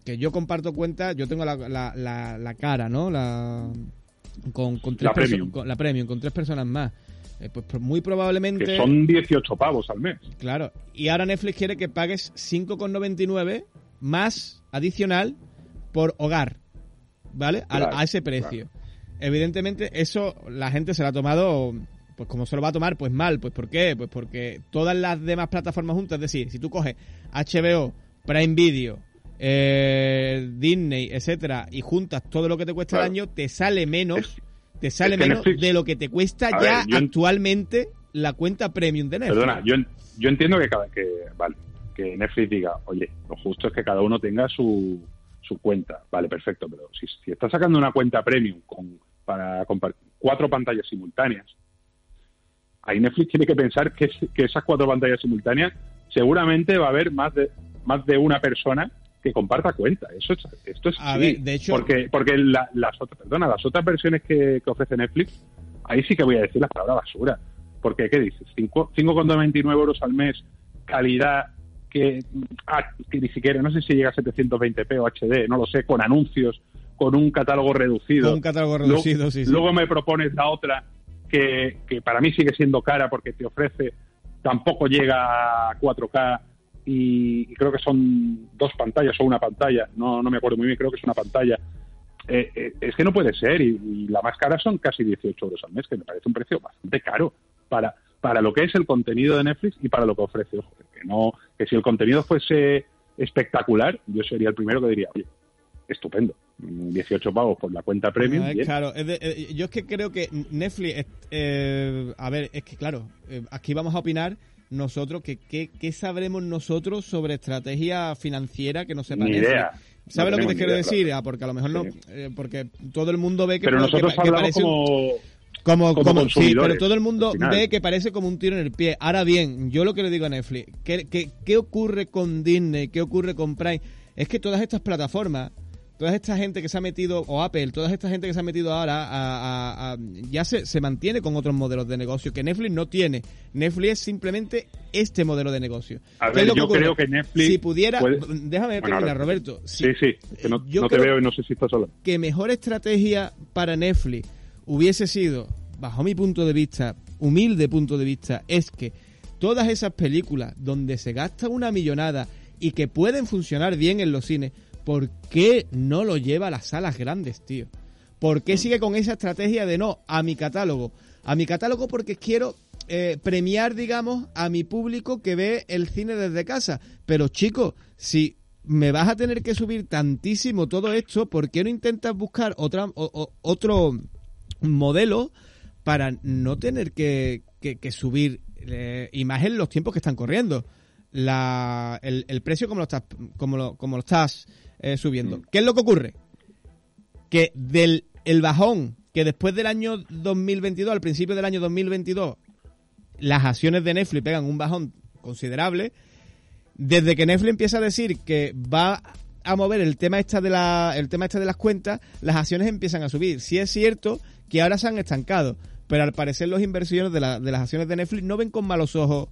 que yo comparto cuenta, yo tengo la, la, la, la cara, ¿no? La, con, con tres premium. con- la premium, con tres personas más. Eh, pues pro- muy probablemente... Que son 18 pavos al mes. Claro. Y ahora Netflix quiere que pagues 5,99 más adicional por hogar. ¿Vale? Al- Claro, a ese precio. Evidentemente, eso la gente se lo ha tomado. Pues como se lo va a tomar, pues mal. Pues ¿por qué? Pues porque todas las demás plataformas juntas, es decir, si tú coges HBO, Prime Video, eh, Disney, etcétera, y juntas todo lo que te cuesta Claro. el año, te sale menos. te sale menos Netflix- de lo que te cuesta A ya ver, actualmente la cuenta premium de Netflix. Perdona, yo, yo entiendo que cada que vale, que Netflix diga, oye, lo justo es que cada uno tenga su, su cuenta. Vale, perfecto, pero si, si estás sacando una cuenta premium con, para compartir cuatro pantallas simultáneas, ahí Netflix tiene que pensar que, que esas cuatro pantallas simultáneas seguramente va a haber más de más de una persona que comparta cuenta. Eso es, esto es A ver, de hecho- porque porque la- las otras, perdona, las otras versiones que, que ofrece Netflix, ahí sí que voy a decir la palabra basura. Porque, ¿qué dices? Cinco- 5,99 euros al mes, calidad que, ah, que ni siquiera, no sé si llega a 720p o HD, no lo sé, con anuncios, con un catálogo reducido. Con un catálogo Luego- reducido, sí, sí. Luego me propones la otra que, que para mí sigue siendo cara porque te ofrece, tampoco llega a 4K y, y creo que son dos pantallas o una pantalla, no, no me acuerdo muy bien, creo que es una pantalla. Eh, eh, es que no puede ser y, y la más cara son casi 18 euros al mes, que me parece un precio bastante caro para, para lo que es el contenido de Netflix y para lo que ofrece. Ojo, que, no, que si el contenido fuese espectacular, yo sería el primero que diría, oye, estupendo, mm, 18 pavos por la cuenta premium. Bien. claro, es de- eh, yo es que creo que Netflix, eh, a ver, es que claro, eh, aquí vamos a opinar nosotros que qué qué sabremos nosotros sobre estrategia financiera que no sepa Ni idea. ¿Sabes No lo que te quiero idea, decir? claro. Ah, porque a lo mejor no, eh, porque todo el mundo ve que, Pero que- nosotros que hablamos parece un- como, como, sí, pero todo el mundo ve que parece como un tiro en el pie. Ahora bien, yo lo que le digo a Netflix, ¿qué, qué, qué ocurre con Disney? ¿Qué ocurre con Prime? Es que todas estas plataformas, toda esta gente que se ha metido, o Apple, toda esta gente que se ha metido ahora, a- a- a- ya se, se mantiene con otros modelos de negocio que Netflix no tiene. Netflix es simplemente este modelo de negocio. A ¿Qué ver, yo ocurre? creo que Netflix Si pudiera... puede- Déjame terminar, Roberto. Si- Sí, sí, que no, yo no te veo y no sé si estás solo. que mejor estrategia para Netflix hubiese sido, bajo mi punto de vista, humilde punto de vista, es que todas esas películas donde se gasta una millonada y que pueden funcionar bien en los cines, ¿por qué no lo lleva a las salas grandes, tío? ¿Por qué sigue con esa estrategia de no a mi catálogo? A mi catálogo porque quiero eh, premiar, digamos, a mi público que ve el cine desde casa. Pero chicos, si me vas a tener que subir tantísimo todo esto, ¿por qué no intentas buscar otra, o- o- otro modelo para no tener que, que- que subir eh, y más en los tiempos que están corriendo? La, el, el precio como lo estás, como lo, como lo estás eh, subiendo. ¿Qué es lo que ocurre? que del el bajón que después del año 2022, al principio del año 2022, las acciones de Netflix pegan un bajón considerable, desde que Netflix empieza a decir que va a mover el tema esta de la, el tema este de las cuentas, las acciones empiezan a subir. Sí es cierto que ahora se han estancado, pero al parecer los inversores de, la- de las acciones de Netflix no ven con malos ojos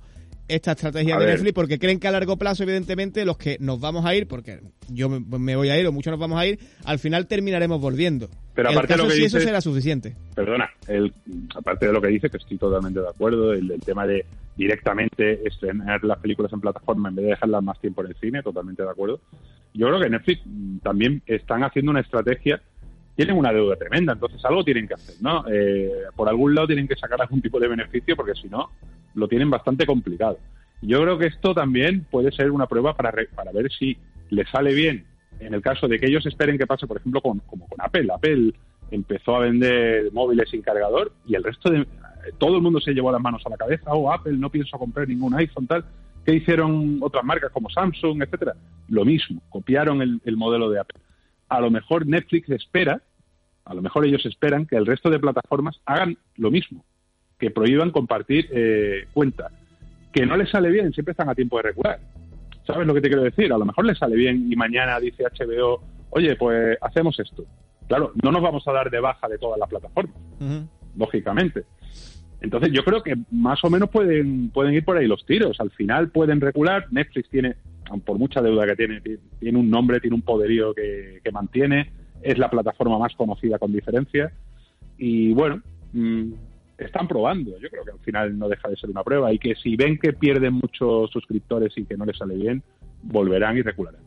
esta estrategia A de ver. Netflix porque creen que a largo plazo, evidentemente, los que nos vamos a ir, porque yo me, voy a ir o muchos nos vamos a ir, al final terminaremos volviendo. Pero El aparte de caso lo que si eso dices- será suficiente. Perdona, el, aparte de lo que dice, que estoy totalmente de acuerdo, el, el tema de directamente estrenar las películas en plataforma en vez de dejarlas más tiempo en el cine, totalmente de acuerdo. Yo creo que Netflix mm, también están haciendo una estrategia, tienen una deuda tremenda, entonces algo tienen que hacer, ¿no? Eh, por algún lado tienen que sacar algún tipo de beneficio porque si no, lo tienen bastante complicado. Yo creo que esto también puede ser una prueba para, re- para ver si le sale bien en el caso de que ellos esperen que pase, por ejemplo, con, como con Apple. Apple empezó a vender móviles sin cargador y el resto de... Todo el mundo se llevó las manos a la cabeza, oh, Apple, no pienso comprar ningún iPhone, tal. ¿Qué hicieron otras marcas como Samsung, etcétera? Lo mismo, copiaron el, el modelo de Apple. A lo mejor Netflix espera, a lo mejor ellos esperan que el resto de plataformas hagan lo mismo, que prohíban compartir eh, cuenta. Que no les sale bien, siempre están a tiempo de regular. ¿Sabes lo que te quiero decir? A lo mejor les sale bien y mañana dice HBO, oye, pues hacemos esto. Claro, no nos vamos a dar de baja de todas las plataformas, lógicamente. Entonces yo creo que más o menos pueden, pueden ir por ahí los tiros. Al final pueden regular. Netflix tiene, por mucha deuda que tiene, ti- tiene un nombre, tiene un poderío que, que mantiene. Es la plataforma más conocida con diferencia. Y bueno, mm, están probando. Yo creo que al final no deja de ser una prueba. Y que si ven que pierden muchos suscriptores y que no les sale bien, volverán y regularán.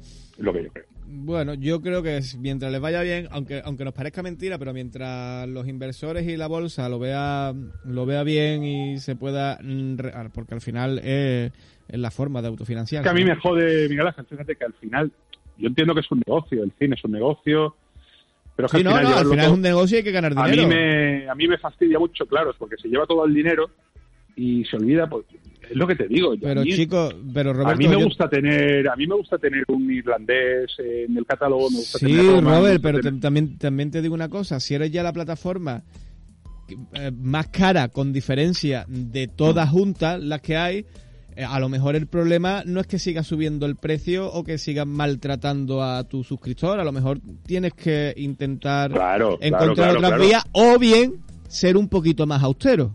Es lo que yo creo. Bueno, yo creo que mientras les vaya bien, aunque aunque nos parezca mentira, pero mientras los inversores y la bolsa lo vea lo vea bien y se pueda mm, re- porque al final es, es la forma de autofinanciar. Es que a mí me jode, Miguel Ángel, fíjate que al final, yo entiendo que es un negocio, el cine es un negocio, Pero es que Sí, al final no, al final todo- es un negocio y hay que ganar a dinero. mí me a mí me fastidia mucho, claro, porque se lleva todo el dinero y se olvida, pues, es lo que te digo. Pero a mí, chicos, pero Roberto, a mí me yo- gusta tener, a mí me gusta tener un irlandés en el catálogo, me gusta Sí, tener Roma, me Robert, pero tener- también, también te digo una cosa, si eres ya la plataforma eh, más cara con diferencia de todas juntas las que hay, eh, a lo mejor el problema no es que sigas subiendo el precio o que sigas maltratando a tu suscriptor, a lo mejor tienes que intentar Claro, claro, encontrar claro, otras vías o bien ser un poquito más austero.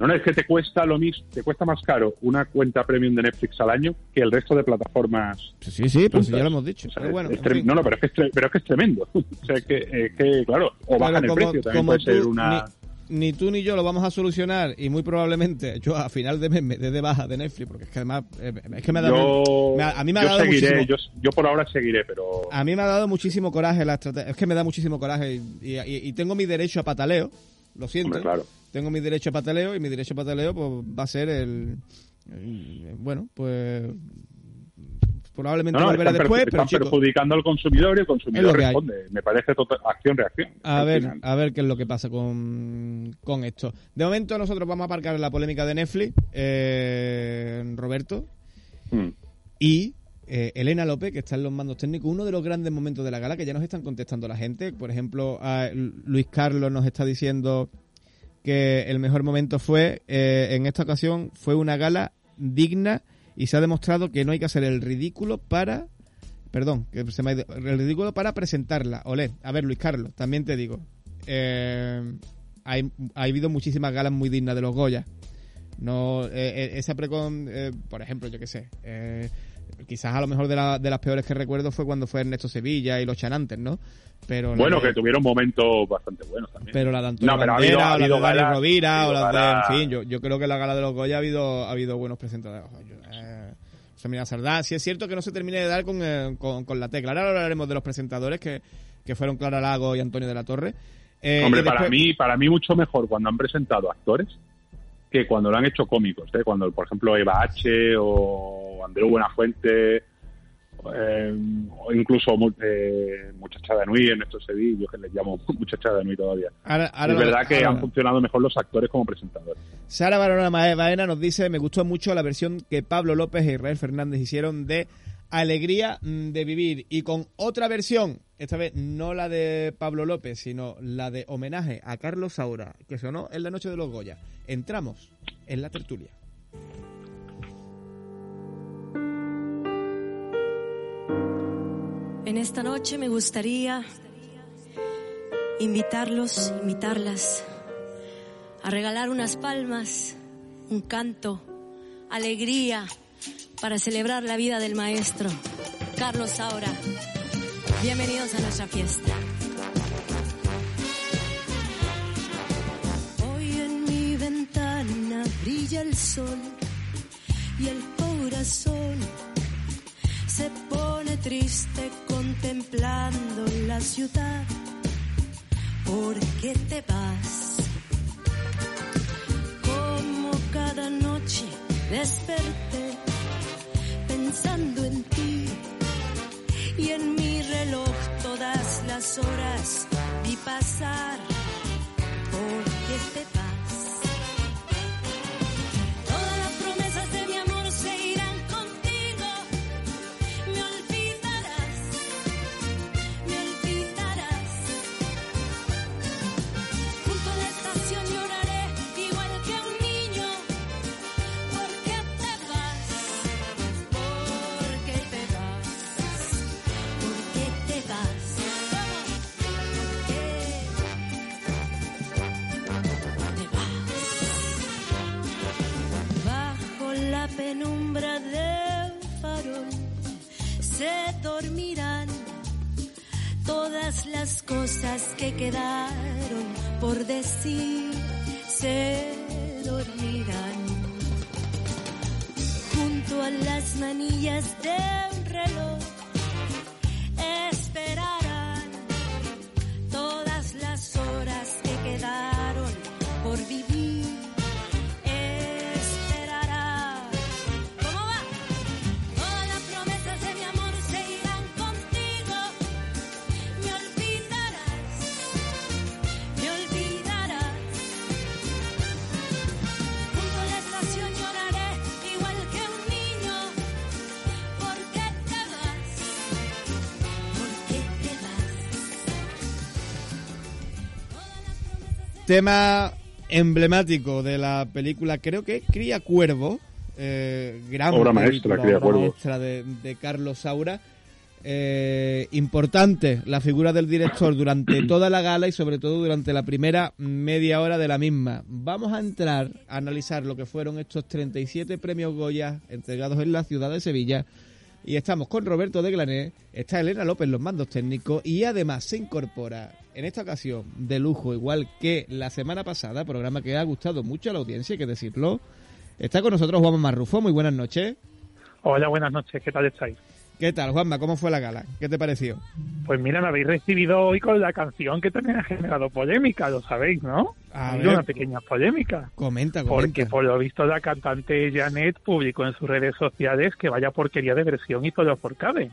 No, no, es que te cuesta lo mismo, te cuesta más caro una cuenta premium de Netflix al año que el resto de plataformas. Sí, sí, juntas. ya lo hemos dicho. O sea, pero bueno, es en tre- fin. no, no, pero es que es, pero es que es tremendo. o sea, que, eh, que claro, o Pero bajan el precio, también puede ser una... Ni, ni tú ni yo lo vamos a solucionar y muy probablemente yo a final de mes me dé de baja de Netflix porque es que además eh, es que me ha dado yo, me ha- a mí me ha dado seguiré, muchísimo yo, yo por ahora seguiré, pero a mí me ha dado muchísimo coraje la estrategia es que me da muchísimo coraje y, y- y tengo mi derecho a pataleo lo siento Hombre, claro. Tengo mi derecho a pataleo y mi derecho a pataleo pues va a ser el, el- bueno pues probablemente no, no, volveré están, después pero están chicos perjudicando al consumidor y el consumidor responde. Me parece total- acción-reacción. A ver, final. a ver qué es lo que pasa con, con esto. De momento nosotros vamos a aparcar la polémica de Netflix, eh, Roberto, Mm. y eh, Elena López, que está en los mandos técnicos, uno de los grandes momentos de la gala que ya nos están contestando la gente. Por ejemplo, a Luis Carlos nos está diciendo que el mejor momento fue, eh, en esta ocasión, fue una gala digna y se ha demostrado que no hay que hacer el ridículo para... Perdón, que se me ha ido- el ridículo para presentarla. Olé, a ver Luis Carlos, también te digo. eh, hay, ha habido muchísimas galas muy dignas de los Goya. No, eh, eh, esa precon, eh, por ejemplo, yo qué sé, eh, quizás a lo mejor de, la- de las peores que recuerdo fue cuando fue Ernesto Sevilla y los Chanantes, ¿no? Pero Bueno, de- que tuvieron momentos bastante buenos también. pero la de Antonio No, pero ha habido- Bandera, ha o la habido de Dani Rovira, o habido la de... En fin, yo, yo creo que en la gala de los Goya ha habido, ha habido buenos presentadores. Eh, Semina Sardá. Sí es cierto que no se termine de dar con, eh, con, con la tecla. Ahora hablaremos de los presentadores que, que fueron Clara Lago y Antonio de la Torre. Eh, Hombre, para mí, para mí mucho mejor cuando han presentado actores que cuando lo han hecho cómicos, ¿eh? cuando por ejemplo Eva H o Andreu Buenafuente eh, o incluso eh, Muchachada Nui en estos Sevilla, yo que les llamo Muchachada Nui todavía. Ahora- ahora es verdad que ahora- han funcionado mejor los actores como presentadores. Sara Barona Baena nos dice, me gustó mucho la versión que Pablo López e Israel Fernández hicieron de Alegría mm, de Vivir. Y con otra versión, esta vez no la de Pablo López, sino la de homenaje a Carlos Saura, que sonó en la noche de los Goya. Entramos en la tertulia. En esta noche me gustaría invitarlos, invitarlas a regalar unas palmas, un canto, alegría para celebrar la vida del maestro Carlos Saura. Bienvenidos a nuestra fiesta. Hoy en mi ventana brilla el sol y el corazón se pone triste contemplando la ciudad. ¿Por qué te vas? Como cada noche desperté pensando en ti y en mi reloj todas las horas vi pasar. ¿Por qué te las cosas que quedaron por decir. Se dormirán junto a las manillas de un reloj. Tema emblemático de la película, creo que Cría Cuervo, eh, gran Obra película, maestra, Cría obra Cuervo. maestra de, de Carlos Saura. Eh, importante la figura del director durante toda la gala y sobre todo durante la primera media hora de la misma. Vamos a entrar a analizar lo que fueron estos 37 premios Goya entregados en la ciudad de Sevilla. Y estamos con Roberto de Glané, está Elena López los mandos técnicos y además se incorpora en esta ocasión de lujo, igual que la semana pasada, programa que ha gustado mucho a la audiencia, hay que decirlo. Está con nosotros Juanma Marrufo, muy buenas noches. Hola, buenas noches, ¿qué tal estáis? ¿Qué tal, Juanma? ¿Cómo fue la gala? ¿Qué te pareció? Pues mira, me habéis recibido hoy con la canción que también ha generado polémica, lo sabéis, ¿no? A ver. una pequeña polémica. Comenta, comenta. Porque por lo visto la cantante Janet publicó en sus redes sociales que vaya porquería de versión y todo por cabe.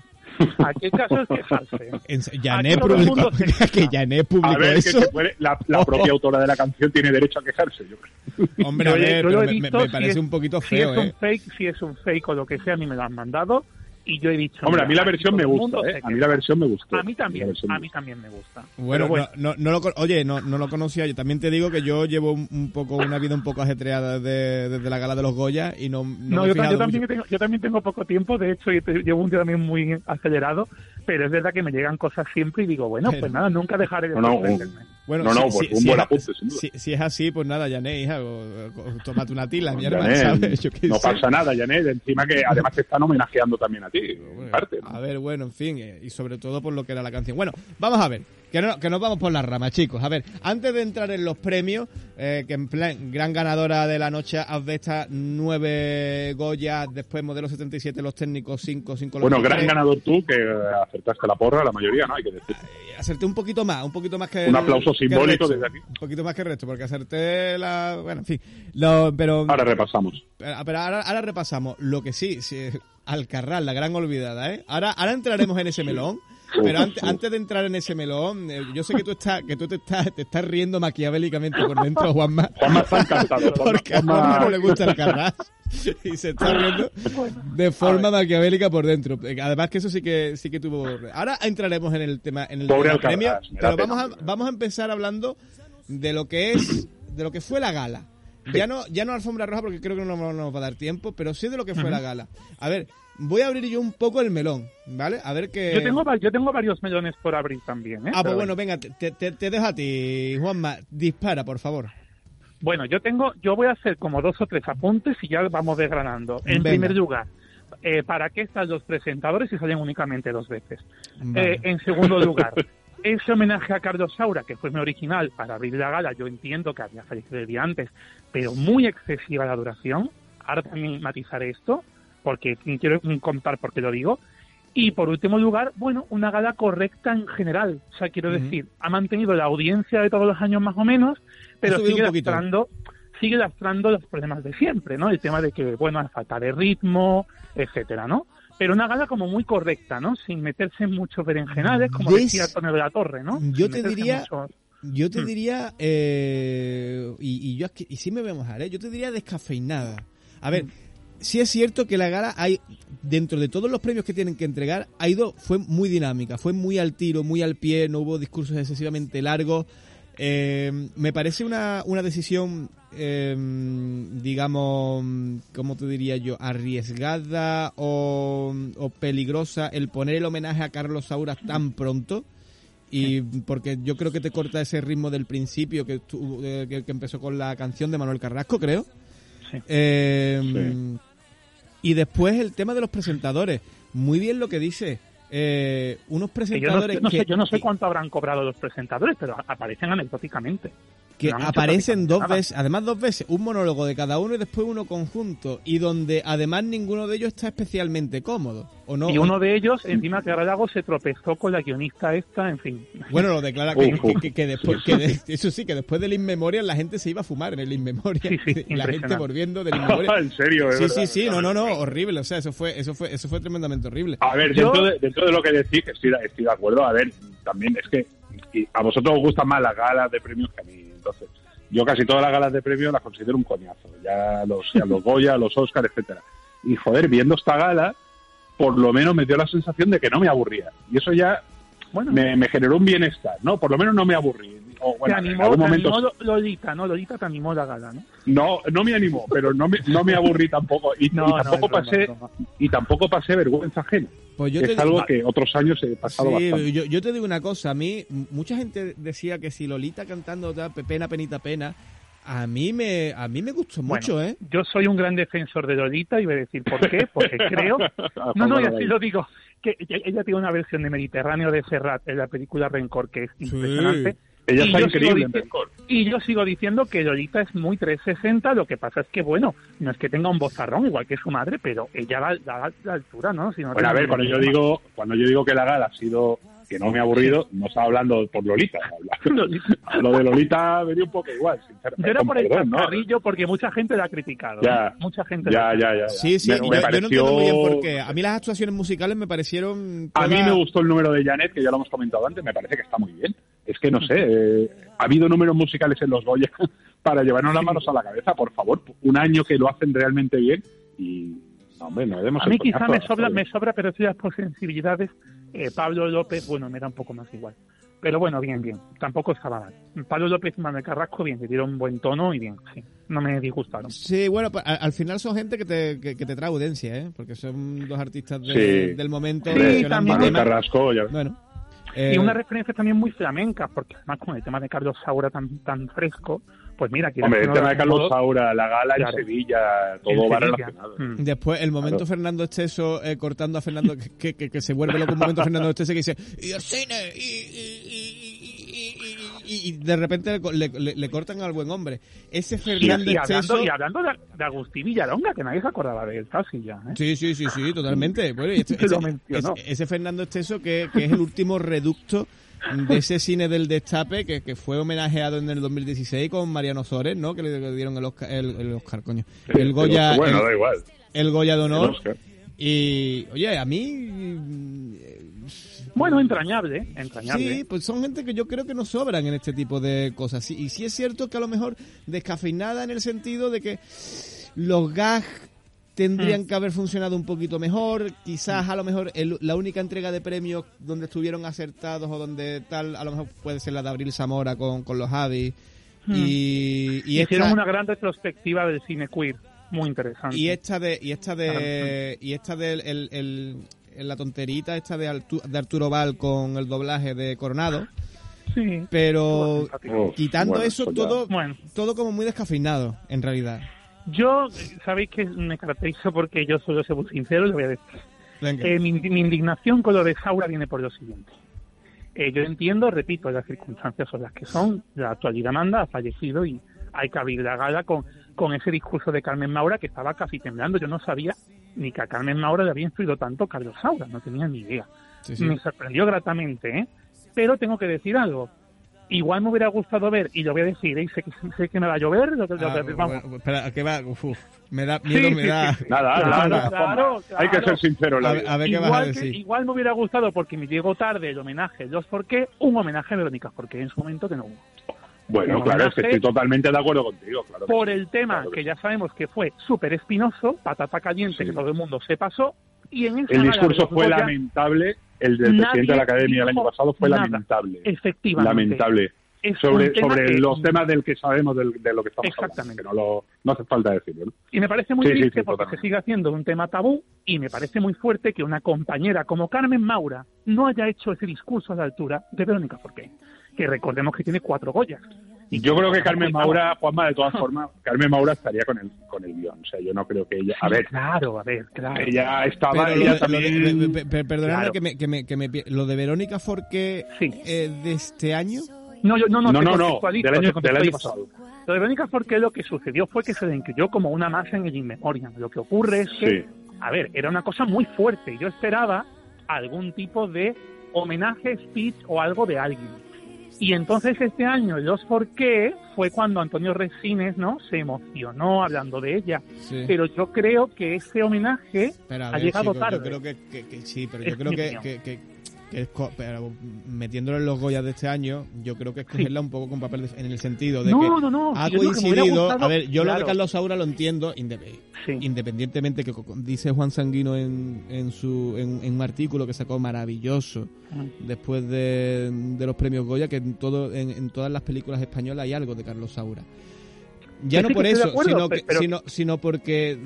¿A qué caso es quejarse? Janet publicó, que Janet publicó A ver, que eso. se puede- la, la propia autora de la canción tiene derecho a quejarse, yo creo. Hombre, a ver, yo pero me, me- visto, me si parece es- un poquito si feo, es un ¿eh? fake, si es un fake o lo que sea, a mí me lo han mandado y yo he dicho... Hombre, a mí la versión me gusta, ¿eh? A mí la versión me gustó. A mí también, a me mí también me gusta. Bueno, bueno, No, no, no lo, oye, no, no lo conocía. Yo también te digo que yo llevo un, un poco una vida un poco ajetreada desde, desde la gala de los Goya y no, no, No, me he yo, fijado yo también mucho. tengo, yo también tengo poco tiempo, de hecho, y te- llevo un día también muy acelerado, pero es verdad que me llegan cosas siempre y digo, bueno, Pero- pues nada, nunca dejaré de No, no, sorprenderme. Bueno, No, no, si- pues un si buen es- apunte, sin duda. Si, si es así, pues nada, Janet, hija, o- o- tómate una tila, mi hermana, Janet, ¿sabes? Yo qué no sé. pasa nada, Janet. Encima que además te están homenajeando también a ti, en parte. ¿no? A ver, bueno, en fin, eh, y sobre todo por lo que era la canción. Bueno, vamos a ver, que, no, que nos vamos por las ramas, chicos. A ver, antes de entrar en los premios, eh, que en plan, gran ganadora de la noche, Asbesta, nueve Goya, después modelo 77, los técnicos, 5, 5 Bueno, gran ganador tú, que eh, acertaste la porra, la mayoría, ¿no? Hay que decir. Acerté un poquito más, un poquito más que Un aplauso simbólico desde aquí. Un poquito más que el resto, porque acerté la... Bueno, en fin. Lo- pero, Ahora repasamos. pero, pero ahora, ahora repasamos. Lo que sí, sí, Alcarral, la gran olvidada, ¿eh? Ahora, ahora entraremos en ese melón. Pero antes, antes de entrar en ese melón, eh, yo sé que tú estás, que tú te estás, te estás riendo maquiavélicamente por dentro, Juanma. Juanma está encantado. Porque a Juanma- no le gusta el carras y se está riendo de forma maquiavélica por dentro. Eh, Además que eso sí que sí que tuvo. Ahora entraremos en el tema en el Pobre tema premio, pero vamos a vamos a empezar hablando de lo que es de lo que fue la gala. Ya no ya no alfombra roja porque creo que no nos, va a dar tiempo, pero sí de lo que fue Ujú. la gala. A ver, voy a abrir yo un poco el melón, ¿vale? A ver que Yo tengo, yo tengo varios melones por abrir también, ¿eh? Ah, pues Pero bueno, venga, te, te, te dejo a ti, Juanma. Dispara, por favor. Bueno, yo tengo, yo voy a hacer como dos o tres apuntes y ya vamos desgranando. En Venga. primer lugar, eh, ¿para qué están los presentadores si salen únicamente dos veces? Vale. Eh, en segundo lugar, ese homenaje a Carlos Saura, que fue mi original para abrir la gala, yo entiendo que había fallecido el día antes, pero muy excesiva la duración. Ahora también matizaré esto, porque quiero contar por qué lo digo. Y por último lugar, bueno, una gala correcta en general. O sea, quiero decir, ha mantenido la audiencia de todos los años más o menos, pero sigue lastrando, sigue lastrando los problemas de siempre, ¿no? El tema de que, bueno, hay falta de ritmo, etcétera, ¿no? Pero una gala como muy correcta, ¿no? Sin meterse en muchos berenjenales, como ¿Ves? decía Antonio de la Torre, ¿no? Yo Sin te diría- muchos- Yo te Hmm. diría, eh, y, y yo aquí- y sí me voy a mojar, ¿eh? yo te diría descafeinada. A ver, sí es cierto que la gala hay, dentro de todos los premios que tienen que entregar, ha ido, fue muy dinámica, fue muy al tiro, muy al pie, no hubo discursos excesivamente largos. Eh, me parece una, una decisión, eh, digamos, ¿cómo te diría yo? Arriesgada o, o peligrosa el poner el homenaje a Carlos Saura tan pronto. Y porque yo creo que te corta ese ritmo del principio que, eh, que, que empezó con la canción de Manuel Carrasco, creo. Sí. Eh, Y después el tema de los presentadores. Muy bien lo que dice. Eh, unos que yo, no, presentadores no sé, que, yo no sé cuánto habrán cobrado los presentadores, pero aparecen anecdóticamente. Que No aparecen dos nada. veces, además dos veces, un monólogo de cada uno y después uno conjunto, y donde además ninguno de ellos está especialmente cómodo. ¿o no? y uno de ellos, encima que Lago se tropezó con la guionista esta, en fin. Bueno, lo declara que, que- que- que después, de- eso sí, que después del Inmemorial la gente se iba a fumar en el Inmemorial. Sí, sí, la gente volviendo del Inmemorial. en serio, Sí, verdad. sí, sí, no, no, no, horrible. O sea, eso fue, eso fue, eso fue tremendamente horrible. A ver, Yo- dentro, de, dentro de lo que decís, estoy, estoy de acuerdo, a ver, también es que a vosotros os gustan más las galas de premios que a mí. Entonces, yo casi todas las galas de premios las considero un coñazo. Ya los, ya los Goya, los Oscar, etcétera. Y joder, viendo esta gala, por lo menos me dio la sensación de que no me aburría. Y eso ya Bueno. me, me generó un bienestar, ¿no? Por lo menos no me aburrí. O, bueno, te en animó, te animó Lolita, ¿no? Lolita te animó la gala, ¿no? no, no me animó, pero no me, no me aburrí tampoco y, No, y no, tampoco pasé broma. y tampoco pasé vergüenza ajena. Pues yo es te- algo que otros años he pasado Sí, bastante. yo, yo te digo una cosa, a mí mucha gente decía que si Lolita cantando pena, penita, pena, a mí me a mí me gustó mucho, Bueno, ¿eh? Yo soy un gran defensor de Lolita y voy a decir por qué, porque creo... No, no, y así lo digo, que ella ella tiene una versión de Mediterráneo de Serrat en la película Rencor que es impresionante. Ella Y está increíble en dici- Rencor. Y yo sigo diciendo que Lolita es muy 360, lo que pasa es que, bueno, no es que tenga un bozarrón igual que su madre, pero ella da, da la altura, ¿no? Si no Bueno, a ver, cuando yo digo cuando yo digo que la gala ha sido que no me ha aburrido, no estaba hablando por Lolita. Lo de Lolita me dio un poco igual, sinceramente. Yo era por el perdón, ¿no? chascarrillo porque mucha gente la ha criticado. Ya. ¿no? Mucha gente Ya, la- ya, ya, ya. Sí, sí, Me- yo, me yo no pareció- entiendo muy bien por qué. A mí las actuaciones musicales me parecieron... A mí me gustó el número de Janet, que ya lo hemos comentado antes, me parece que está muy bien. Es que no sé, eh, ha habido números musicales en los Goya para llevarnos las manos a la cabeza, por favor. Un año que lo hacen realmente bien y, no, hombre, no A mí quizá me sobra, me sobra, pero sí las por sensibilidades. Eh, Pablo López, bueno, me da un poco más igual. Pero bueno, bien, bien. Tampoco estaba mal. Pablo López y Manuel Carrasco, bien, le dieron un buen tono y bien, sí. No me disgustaron. Sí, bueno, pues, al, al final son gente que te, que, que te trae audiencia, ¿eh? Porque son dos artistas de- Sí. del momento. Hombre, versionando Manuel. Carrasco, ya- Bueno. y eh, una referencia también muy flamenca, porque además con el tema de Carlos Saura tan, tan fresco, pues mira, Hombre, el no, tema de Carlos modo- Saura, la gala Claro. en Sevilla, todo En va Sevilla. relacionado. Mm. Después, el momento Claro. Fernando Esteso eh, cortando a Fernando, que, que, que se vuelve loco un momento Fernando Esteso que dice, y el cine, y, y, y, y, y- y de repente le, le- le cortan al buen hombre. Ese Y, Fernando y hablando, Esteso... y hablando de, de Agustín Villalonga, que nadie se acordaba de él casi ya. ¿eh? Sí, sí, sí, sí, totalmente. Bueno, y este- ese- ese Fernando Esteso que, que es el último reducto de ese cine del destape que, que fue homenajeado en el 2016 con Mariano Sores, ¿no? Que le, dieron el Oscar, el, el Oscar, coño. Sí, El Goya, pero bueno, el, da igual. el Goya de honor. Y, oye, a mí... Bueno, entrañable, ¿eh? entrañable. Sí, pues son gente que yo creo que no sobran en este tipo de cosas. Sí, y sí es cierto que a lo mejor descafeinada en el sentido de que los gags tendrían Mm. que haber funcionado un poquito mejor. Quizás a lo mejor el- la única entrega de premios donde estuvieron acertados o donde tal, a lo mejor puede ser la de Abril Zamora con, con los Javi. Mm. Y, y Hicieron esta- una gran retrospectiva del cine queer, muy interesante. y esta de y esta de y esta de el, el- el- la tonterita esta de, Artu- de Arturo Val con el doblaje de Coronado Sí. pero quitando bueno, eso ya. todo Bueno, todo como muy descafeinado en realidad yo, sabéis que me caracterizo porque yo suelo ser muy sincero, le voy a decir. Eh, mi, mi indignación con lo de Saura viene por lo siguiente. Eh, yo entiendo, repito, las circunstancias son las que son, la actualidad manda, ha fallecido y hay que abrir la gala con, con ese discurso de Carmen Maura que estaba casi temblando. Yo no sabía ni que a Carmen Maura le había influido tanto Carlos Saura, no tenía ni idea. Sí, sí. Me sorprendió gratamente, ¿eh? Pero tengo que decir algo. Igual me hubiera gustado ver, y lo voy a decir, ¿eh? sé, que, sé que me va a llover, lo que- lo Ah, que- vamos. bueno, espera que va uf, me da miedo Sí, me sí, da sí, sí. Nada, Claro, nada, claro, Juanma. Hay que claro. ser sincero la a, ver- a ver qué vas a igual, que- decir igual me hubiera gustado porque me llegó tarde el homenaje Los Forqué, un homenaje a Verónica Forqué en su momento que no hubo. Bueno, claro, es que estoy totalmente de acuerdo contigo. Claro Por el tema Claro que que ya sabemos que fue súper espinoso, patata caliente, Sí. que todo el mundo se pasó, y en esa El discurso fue Goya, lamentable. El del presidente de la Academia el año pasado fue nada. lamentable. Efectivamente. Lamentable. Es Sobre, sobre que- los temas del que sabemos del- de lo que estamos Exactamente. hablando. Que no, lo, no hace falta decirlo. ¿no? Y me parece muy Sí, sí, triste sí, porque totalmente. se sigue haciendo un tema tabú y me parece muy fuerte que una compañera como Carmen Maura no haya hecho ese discurso a la altura de Verónica Forqué, que recordemos que tiene cuatro Goyas. Y Yo creo que Carmen. Maura, Juanma, de todas formas, Carmen Maura estaría con el, con el guion. O sea, yo no creo que ella. A ver, Claro, a ver, claro. ella estaba. Pero lo ella de- también. lo de- Claro. que me, que me, que me lo de Verónica Forqué Sí. eh, de este año No, yo, no, no, No, no, del año, del pasado. Lo de Verónica Forqué lo que sucedió fue que se le incluyó como una más en el In Memoriam. Lo que ocurre es que, Sí. a ver, era una cosa muy fuerte. Yo esperaba algún tipo de homenaje, speech o algo de alguien. Y entonces este año, los Forqué, fue cuando Antonio Resines, ¿no? Se emocionó hablando de ella. sí. Pero yo creo que ese homenaje ha llegado chicos, tarde. Yo creo que, que- que sí, pero Es yo creo que, que, que, es pero metiéndolo en los Goyas de este año, yo creo que es cogerla un poco con papel de- en el sentido de No, que no, no, ha coincidido. a ver, yo lo de. Carlos Saura lo entiendo, inde- independientemente que dice Juan Sanguino en, en su en, en un artículo que sacó maravilloso después de, de los premios Goya que en todo en, en todas las películas españolas hay algo de Carlos Saura. Ya no sí, por eso, acuerdo, sino, que- pero- sino, sino porque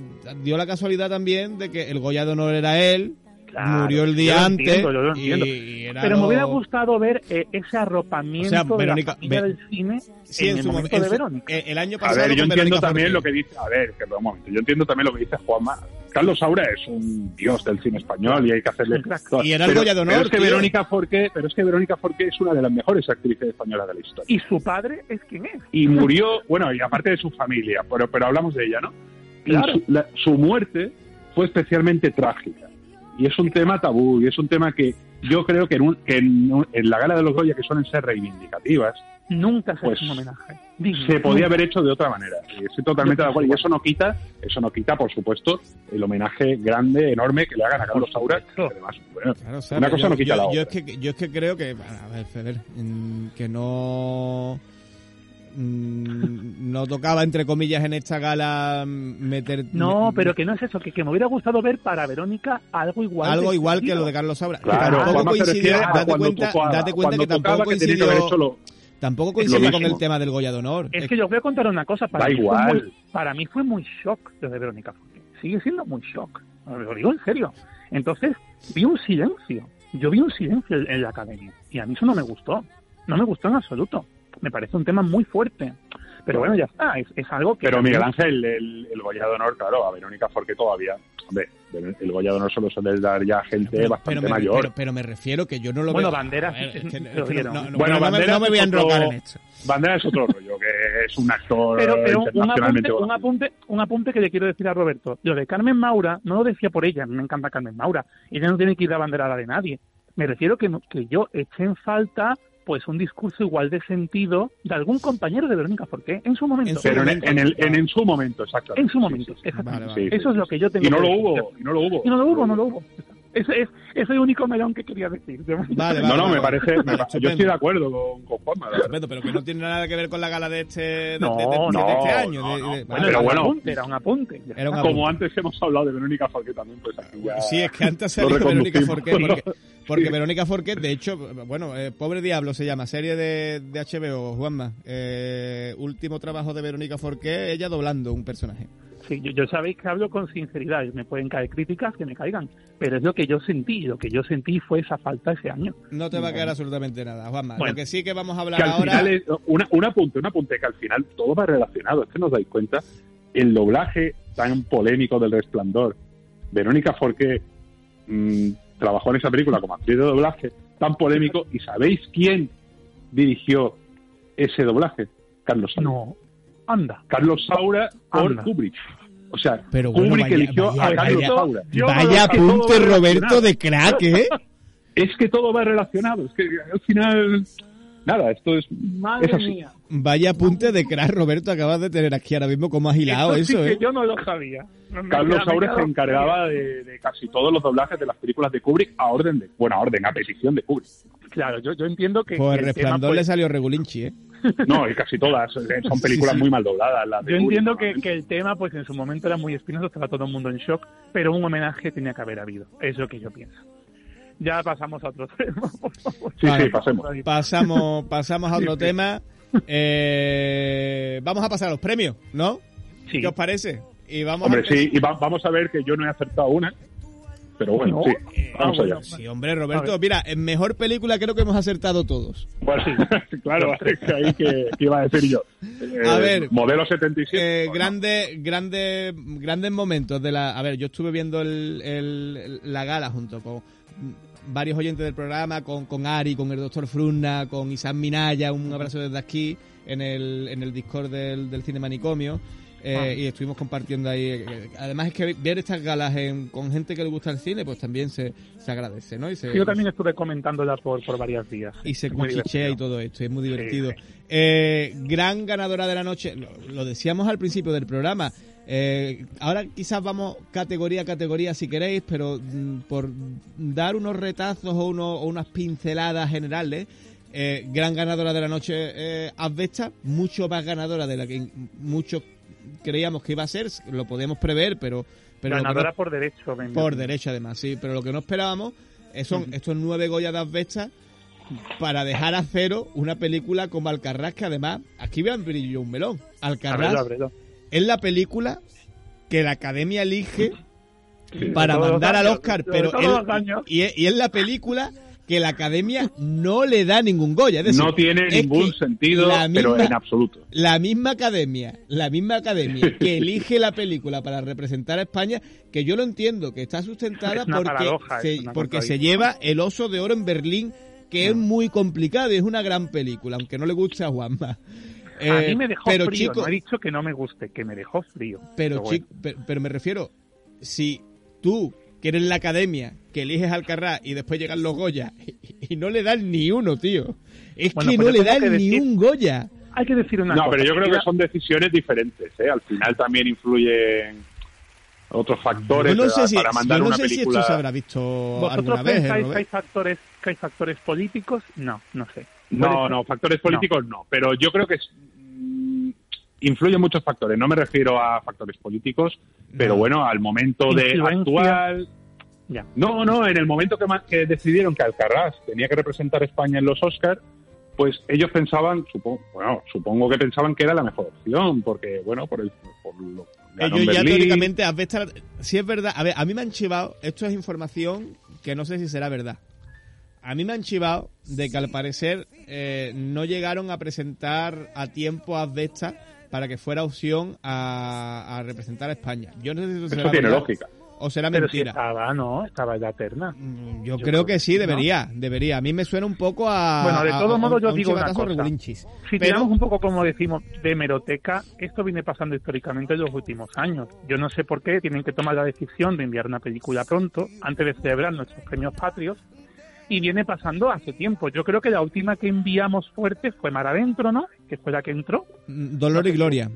dio la casualidad también de que el Goya de honor era él, Claro, murió el día antes entiendo, yo lo y- entiendo. y era Pero me hubiera gustado ver eh, ese arropamiento O sea, de la Ve- del cine Sí, en, en el su momento en de Verónica. eh, el año A pasado ver, yo entiendo Verónica también lo que dice. A ver, que un momento. Yo entiendo también lo que dice Juanma. Carlos Saura es un dios del cine español y hay que hacerle. Y era el Goya de honor, Pero es que tío. Verónica Forqué, pero es que Verónica Forqué es una de las mejores actrices españolas de la historia. Y su padre es quien es. Y murió, bueno, y aparte de su familia, pero, pero hablamos de ella, ¿no? Y Claro. su, la- su muerte fue especialmente trágica. Y es un tema tabú, y es un tema que yo creo que en, un- que en, un- en la gala de los Goya, que suelen ser reivindicativas, Nunca se Pues, hizo un homenaje. Digno. se podía Nunca. haber hecho de otra manera. Y estoy totalmente de acuerdo. Y eso no quita, eso no quita, por supuesto, el homenaje grande, enorme que le hagan a Carlos Saura. que además, bueno, Claro, una cosa yo, no quita yo- la yo otra. es que yo es que creo que a ver, Feder, que no mm, no tocaba entre comillas en esta gala mm, meter No, pero que no es eso, que, que me hubiera gustado ver para Verónica algo igual. algo igual que lo de Carlos Saura. Claro, que tampoco coincidió, refiere a date cuando cuenta, tocaba, date cuenta que tampoco que coincidió haber hecho lo- tampoco con el tema del Goya de honor. Es que yo os voy a contar una cosa. Para, Da mí fue igual. muy, para mí fue muy shock lo de Verónica Forqué. Sigue siendo muy shock. Lo digo en serio. Entonces, vi un silencio. Yo vi un silencio en en la academia. Y a mí eso no me gustó. No me gustó en absoluto. Me parece un tema muy fuerte. Pero bueno, ya está. Es, es algo que. Pero Miguel Ángel, el, el Goya de Honor, claro, a Verónica Forqué todavía. Hombre, el Goya de Honor solo suele dar ya gente pero, bastante me, mayor. pero, pero me refiero que yo no lo Bueno, veo. Banderas ver, es- que- lo no- no- no- Bueno, no me- Banderas no me voy a enrocar en esto. Bandera es otro rollo, que es un actor Pero, pero un, apunte, un, apunte, un apunte que le quiero decir a Roberto. Lo de Carmen Maura, no lo decía por ella, me encanta Carmen Maura. Ella no tiene que ir a banderada de nadie. Me refiero que, que yo eché en falta pues un discurso igual de sentido de algún compañero de Verónica Forqué en su momento. Pero en, en el, en, en su momento, exactamente. En su Ese es, ese es el único melón que quería decir. Vale, no, no, me parece. me Vale, pa- yo estoy de acuerdo con, con Juanma. Estupendo, pero que no tiene nada que ver con la gala de este, de, No, de- de- de no, este año. no, de- no. de- Bueno, vale, pero bueno. apunte, era un apunte. Era un apunte. Como antes hemos hablado de Verónica Forqué también, pues aquí ya. Sí, es que antes lo salió Verónica Forqué. Porque, Verónica Forqué, de hecho, bueno, eh, Pobre Diablo se llama, serie de, de HBO, Juanma. Eh, último trabajo de Verónica Forqué, ella doblando un personaje. Sí, yo, yo sabéis que hablo con sinceridad, me pueden caer críticas que me caigan, pero es lo que yo sentí, lo que yo sentí fue esa falta ese año. No te va a quedar absolutamente nada, Juanma. Bueno. Lo que sí que vamos a hablar que al ahora... final es una, un apunte, un apunte que al final todo va relacionado. Es que nos dais cuenta el doblaje tan polémico del Resplandor. Verónica Forqué mm, trabajó en esa película como actriz de doblaje tan polémico y sabéis quién dirigió ese doblaje, Carlos Saura. No, anda. Carlos Saura por. Kubrick. O sea, Pero bueno, Kubrick vaya- eligió vaya- a Carlos vaya- Saura. Vaya Que apunte, Roberto, de crack, ¿eh? Es que todo va relacionado. Es que al final, nada, esto es, Madre es así. mía. Vaya apunte de crack, Roberto, acabas de tener aquí ahora mismo como has hilado Esto sí eso, que ¿eh? yo no lo sabía. No Carlos queda- se encargaba de, de casi todos los doblajes de las películas de Kubrick a orden de, bueno, a orden, a petición de Kubrick. Claro, yo, yo entiendo que. Pues que el tema, resplandor pues, le salió regulinchi, ¿eh? No, y casi todas eh, son películas Sí, sí. muy mal dobladas. Las de Yo entiendo que, el tema, pues en su momento era muy espinoso, estaba todo el mundo en shock, pero un homenaje tenía que haber habido. Es lo que yo pienso. Ya pasamos a otro tema, por favor. Sí, Vale, sí, pasemos. Pasamos, pasamos a otro Sí, sí. tema. Eh, vamos a pasar a los premios, ¿no? Sí. ¿Qué os parece? Y vamos Hombre, a sí, y va- vamos a ver que yo no he acertado una, pero bueno, No. sí, Eh, vamos ah, allá. Sí, hombre, Roberto, mira, en mejor película creo que hemos acertado todos. Bueno, claro, es que ahí que, que iba a decir yo. Eh, A ver. Modelo 77. Eh, bueno, grandes, grandes, grandes momentos de la. A ver, yo estuve viendo el, el- la gala junto con varios oyentes del programa, con, con Ari, con el doctor Frunna, con Isam Minaya, un abrazo desde aquí en el, en el Discord del, del Cine Manicomio. Eh, Ah. Y estuvimos compartiendo ahí. eh, Además, es que ver estas galas en- con gente que le gusta el cine, pues también se, se agradece, ¿no? Y se, yo también estuve comentándola por, por varios días. y se cuchichea y todo esto, y es muy divertido. sí. Eh, gran ganadora de la noche, lo, lo decíamos al principio del programa, Eh, ahora quizás vamos categoría a categoría si queréis, pero mm, por dar unos retazos o, uno- o unas pinceladas generales, eh, gran ganadora de la noche eh, Asbesta, mucho más ganadora de la que muchos creíamos que iba a ser, lo podíamos prever, pero... Ganadora no- por derecho, venga. por derecho, además, sí. Pero lo que no esperábamos son estos nueve Goya de Asbesta para dejar a cero una película como Alcarrás, que además, aquí me brilló un melón. Alcarrás es la película que la academia elige Sí, para mandar al Oscar, pero él- y es la película que la academia no le da ningún Goya. Es decir, no tiene es ningún sentido, pero en absoluto. la misma academia, la misma academia que elige la película para representar a España, que yo lo entiendo, que está sustentada Es porque, paradoja, se, porque se lleva el oso de oro en Berlín, que es muy complicado y es una gran película, aunque no le guste a Juanma. a Eh, mí me dejó pero frío, chico, no he dicho que no me guste, que me dejó frío. pero, bueno. chico, pero, pero me refiero, si tú, que eres la academia, que eliges Alcarrás y después llegan los Goya y, y no le dan ni uno, tío. Es Bueno, que pues no le dan ni un Goya. Hay que decir una No, cosa. pero yo creo que son decisiones diferentes. ¿eh? Al final también influyen otros factores no sé si, para mandar yo no una sé si película. esto se habrá visto ¿Vosotros alguna vez. ¿eh, pensáis que Robert? hay, factores, que hay factores políticos? No, no sé. No, no, factores políticos no. pero yo creo que es- influyen muchos factores. No me refiero a factores políticos, pero bueno, al momento de actual. Ya. No, no, en el momento que, decidieron que Alcarrás tenía que representar a España en los Oscars, pues ellos pensaban, supongo, bueno, supongo que pensaban que era la mejor opción, porque, bueno, por el. Por lo, Ellos ya Berlín. teóricamente, Asbesta, si es verdad, a ver, a mí me han chivado, esto es información que no sé si será verdad. A mí me han chivado de que al parecer eh, no llegaron a presentar a tiempo a Asbesta para que fuera opción a, a representar a España. Yo no sé si eso, Eso será tiene verdad lógica. o será Pero si mentira. estaba, no, estaba ya terna. Yo, creo que sí, debería, debería. A mí me suena un poco a. Bueno, de todos modos, yo un digo una cosa. regulinchis. Si Pero- tiramos un poco, como decimos, de hemeroteca, esto viene pasando históricamente en los últimos años. Yo no sé por qué tienen que tomar la decisión de enviar una película pronto, antes de celebrar nuestros premios patrios, y viene pasando hace tiempo. Yo creo que la última que enviamos fuerte fue Mar Adentro, ¿no? Que fue la que entró. Mm, Dolor y Gloria.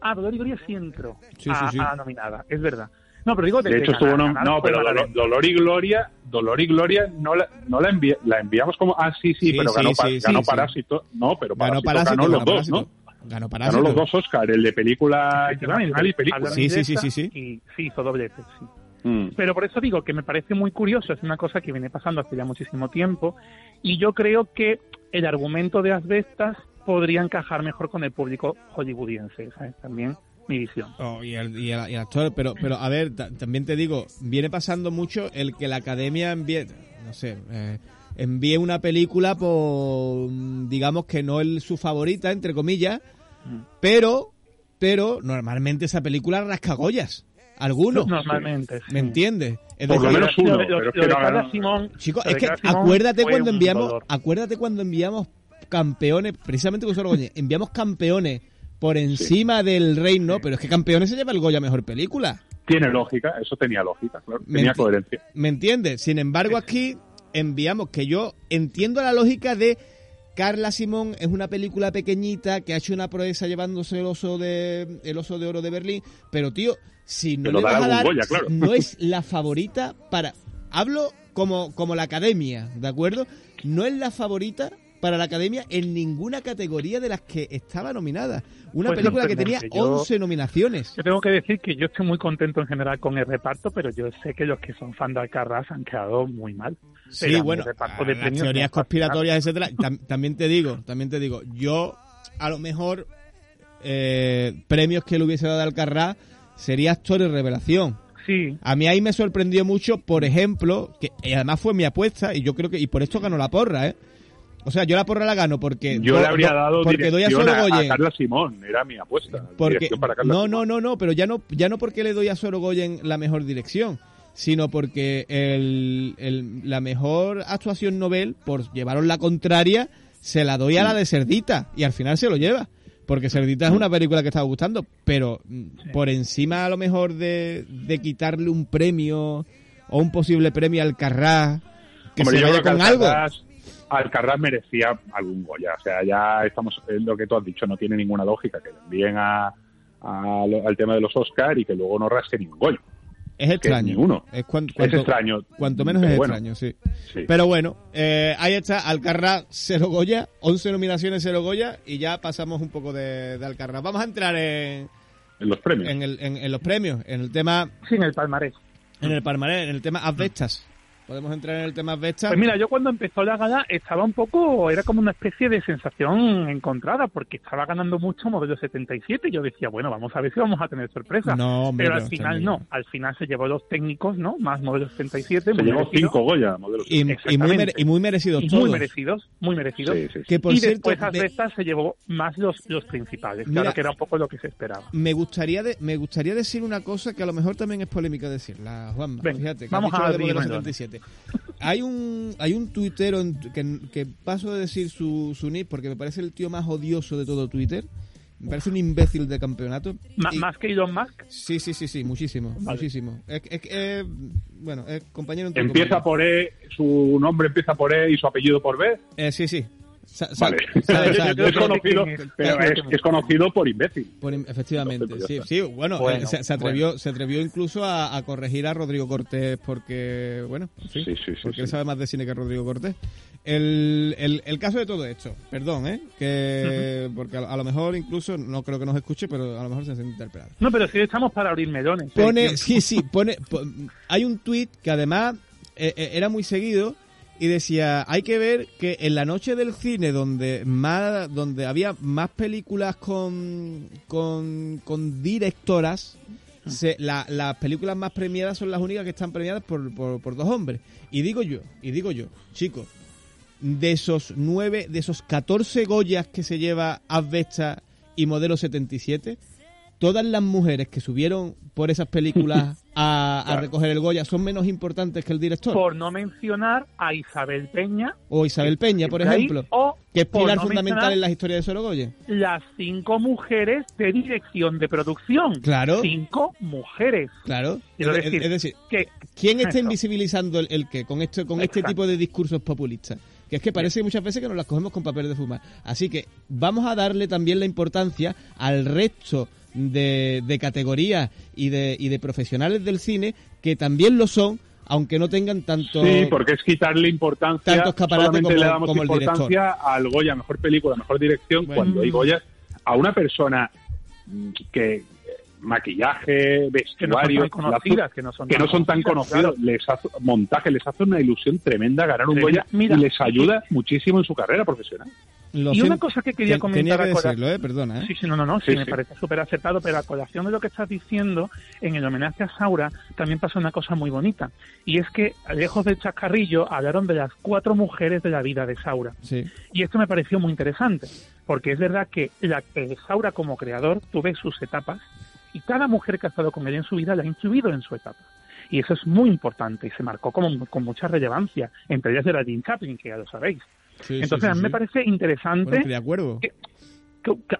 Ah, Dolor y Gloria sí entró Sí, a, sí, sí. a nominada, es verdad. No, pero digo, De hecho, estuvo nom- no, pero Dolor, Dolor y Gloria, Dolor y Gloria no la, no la, envi- la enviamos como, ah, sí, sí, Sí, pero sí, ganó, sí, ganó sí, sí. Parásito, no, pero Ganó Parásito, Parásito, ganó los ganó dos, ¿no? Parásito. Ganó Parásito. Ganó los dos Oscar, el de película internacional y película. Sí, sí, sí, sí, sí. Y sí, hizo doblete, sí. Mm. Pero por eso digo que me parece muy curioso, es una cosa que viene pasando hace ya muchísimo tiempo, y yo creo que el argumento de Asbestas podría encajar mejor con el público hollywoodiense, ¿sabes? También mi visión. Oh, y, el, y, el, y el actor, pero, pero a ver, ta- también te digo, viene pasando mucho el que la academia envíe, no sé, eh, envíe una película por, digamos que no es su favorita, entre comillas, Mm. pero, pero normalmente esa película rasca Goyas. Algunos. Normalmente, sí. ¿Me entiendes? Es Por lo menos uno, Lo lo- lo de Carla. Simón- Chicos, es que acuérdate cuando enviamos, acuérdate cuando enviamos campeones, precisamente con Solo enviamos campeones por encima del reino, pero es que campeones se lleva el Goya mejor película. Tiene lógica, eso tenía lógica, claro, Me tenía coherencia. ¿Me entiendes? Sin embargo, aquí enviamos que yo entiendo la lógica de Carla Simón es una película pequeñita que ha hecho una proeza llevándose el oso de el oso de oro de Berlín, pero tío, si no le vas a dar, Goya, claro. no es la favorita para hablo como como la academia, ¿de acuerdo? No es la favorita para la academia en ninguna categoría de las que estaba nominada. Una Pues película que tenía sorprendente, yo- 11 nominaciones. Yo tengo que decir que yo estoy muy contento en general con el reparto, pero yo sé que los que son fan de Alcarraz han quedado muy mal. Sí, Pero bueno, el reparto a de las teorías conspiratorias, etcétera. Tam- también te digo, también te digo, yo a lo mejor eh, premios que le hubiese dado a sería actor y revelación. Sí. A mí ahí me sorprendió mucho, por ejemplo, que y además fue mi apuesta y yo creo que y por esto ganó la porra, ¿eh? O sea, yo la porra la gano porque Yo do- le habría do- dado porque doy a solo a. Carla Simón, era mi apuesta. Porque, para Carla no, Simón. no, no, no, pero ya no, ya no porque le doy a Sorogoyen la mejor dirección, sino porque el, el- la mejor actuación novel, por llevaros la contraria, se la doy a la de Cerdita y al final se lo lleva. Porque Cerdita es una película que estaba gustando, pero mm, por encima a lo mejor de, de quitarle un premio o un posible premio al Carrás, que Hombre, se yo vaya creo que con algo. Alcarrás, Alcarrás merecía algún Goya. O sea, ya estamos, es lo que tú has dicho, no tiene ninguna lógica que le envíen a, al tema de los Oscar y que luego no rasque ningún Goya. Es extraño. ni uno. Es, cuan- Es extraño. Cuanto menos Pero es bueno. extraño, sí. Sí. Pero bueno, eh, ahí está Alcarrás, cero Goya, 11 nominaciones, cero Goya, y ya pasamos un poco de, de Alcarrás. Vamos a entrar en, En los premios. en, el- en- en los premios, en el tema, Sí, en el palmarés. en el palmarés, en el tema Asbestas podemos entrar en el tema Vestas. Pues mira, yo cuando empezó la gala estaba un poco, era como una especie de sensación encontrada, porque estaba ganando mucho modelo 77 y yo decía, bueno, vamos a ver si vamos a tener sorpresa. No, Pero al final no, al final se llevó los técnicos, ¿no? Más modelo 77. Se llevó cinco Goya, modelo y, y, muy mere, muy merecidos todos. Muy merecidos, muy merecidos. Y después a Vestas se llevó más los, los principales, claro que era un poco lo que se esperaba. Me gustaría, de, me gustaría decir una cosa que a lo mejor también es polémica decirla, Juanma. Fíjate, vamos a modelo 77. Hay un, hay un tuitero que, que paso de decir su, su nick porque me parece el tío más odioso de todo Twitter. Me parece un imbécil de campeonato. ¿Más, y... ¿Más que Elon Musk? Sí, sí, sí, sí, muchísimo, muchísimo. Es, es, eh, bueno, compañero... En empieza por E, su nombre empieza por E y su apellido por B. Eh, sí, sí, Vale. es conocido, que- que- pero que- es, es conocido por imbécil. Por efectivamente, pues sí, sí, bueno, Bueno, eh, se, se atrevió, se atrevió incluso a, a corregir a Rodrigo Cortés porque, bueno, Sí, sí, sí, porque sí. él sabe más de cine que Rodrigo Cortés. El, el, el caso de todo esto, perdón, ¿eh? que porque a, a lo mejor incluso, no creo que nos escuche, pero a lo mejor se siente interpelado. no, pero sí estamos para abrir melones. ¿eh? Pone, sí, sí, pone, po- hay un tuit que además eh, eh, era muy seguido y decía, hay que ver que en la noche del cine donde más, donde había más películas con, con, con directoras, se- la- las películas más premiadas son las únicas que están premiadas por, por, por dos hombres. Y digo yo, y digo yo, chicos, de esos nueve, de esos 14 Goyas que se lleva Asbesta y Modelo 77, todas las mujeres que subieron por esas películas a, a recoger el Goya son menos importantes que el director. Por no mencionar a Isabel Peña, o Isabel Peña, por ahí, ejemplo, o que es pilar no fundamental en las historias de Solo Goya. las cinco mujeres de dirección de producción. Claro. Cinco mujeres. Claro. Quiero es, decir es decir, que ¿quién está Eso. invisibilizando el, el qué con, este, con este tipo de discursos populistas? Que es que parece muchas veces que nos las cogemos con papel de fumar. Así que vamos a darle también la importancia al resto de, de categorías y de, y de profesionales del cine que también lo son, aunque no tengan tanto... Sí, porque es quitarle importancia. Tanto escaparate como- le damos como el importancia al Goya, mejor película, mejor dirección, Bueno. cuando hay Goya a una persona que maquillaje, que no son vestuario, tan conocidas, que no son que tan no son tan conocidas, conocidos, les hace, montaje, les hace una ilusión tremenda ganar un. Goya y les ayuda muchísimo en su carrera profesional. Lo Y siento. una cosa que quería Ten- comentar Tenía que a colación- decirlo, ¿eh? Perdona, ¿eh? Sí, sí, no, no, no, sí, Sí, me sí. parece súper acertado, pero a colación de lo que estás diciendo, en el homenaje a Saura también pasó una cosa muy bonita. Y es que, lejos del chascarrillo, hablaron de las cuatro mujeres de la vida de Saura. Sí. Y esto me pareció muy interesante, porque es verdad que la, eh, Saura como creador tuve sus etapas y cada mujer que ha estado con él en su vida la ha incluido en su etapa. Y eso es muy importante y se marcó como, con mucha relevancia, entre ellas de la Jean Chaplin, que ya lo sabéis. Sí, Entonces sí, a mí me parece interesante... Bueno, de acuerdo. que-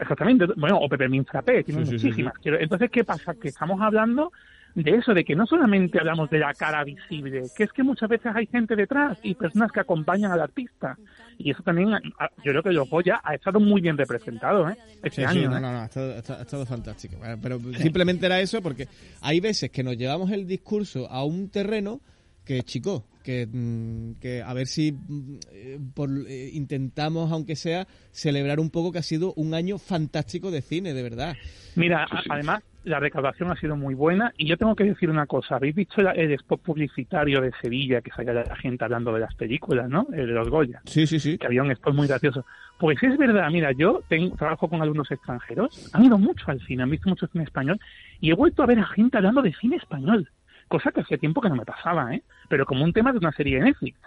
exactamente, bueno, o Peppermint Frappé, tiene muchísimas. Entonces, ¿qué pasa? Que estamos hablando de eso, de que no solamente hablamos de la cara visible, que es que muchas veces hay gente detrás y personas que acompañan al artista. Y eso también, yo creo que los Goya ha estado muy bien representado, ¿eh? Este Sí, año. sí, no, ¿eh? no, no, ha estado, ha estado- fantástico. Bueno, pero simplemente era eso porque hay veces que nos llevamos el discurso a un terreno que, chico, que, mm, que a ver si mm, eh, por, eh, intentamos, aunque sea, celebrar un poco que ha sido un año fantástico de cine, de verdad. Mira, además, la recaudación ha sido muy buena y yo tengo que decir una cosa. ¿Habéis visto el spot publicitario de Sevilla que salía la gente hablando de las películas, ¿no? El de los Goya. Sí, sí, sí. que había un spot muy gracioso. Pues es verdad, mira, yo tengo, trabajo con alumnos extranjeros, han ido mucho al cine, han visto mucho cine español y he vuelto a ver a gente hablando de cine español, cosa que hacía tiempo que no me pasaba, ¿eh? Pero como un tema de una serie de Netflix.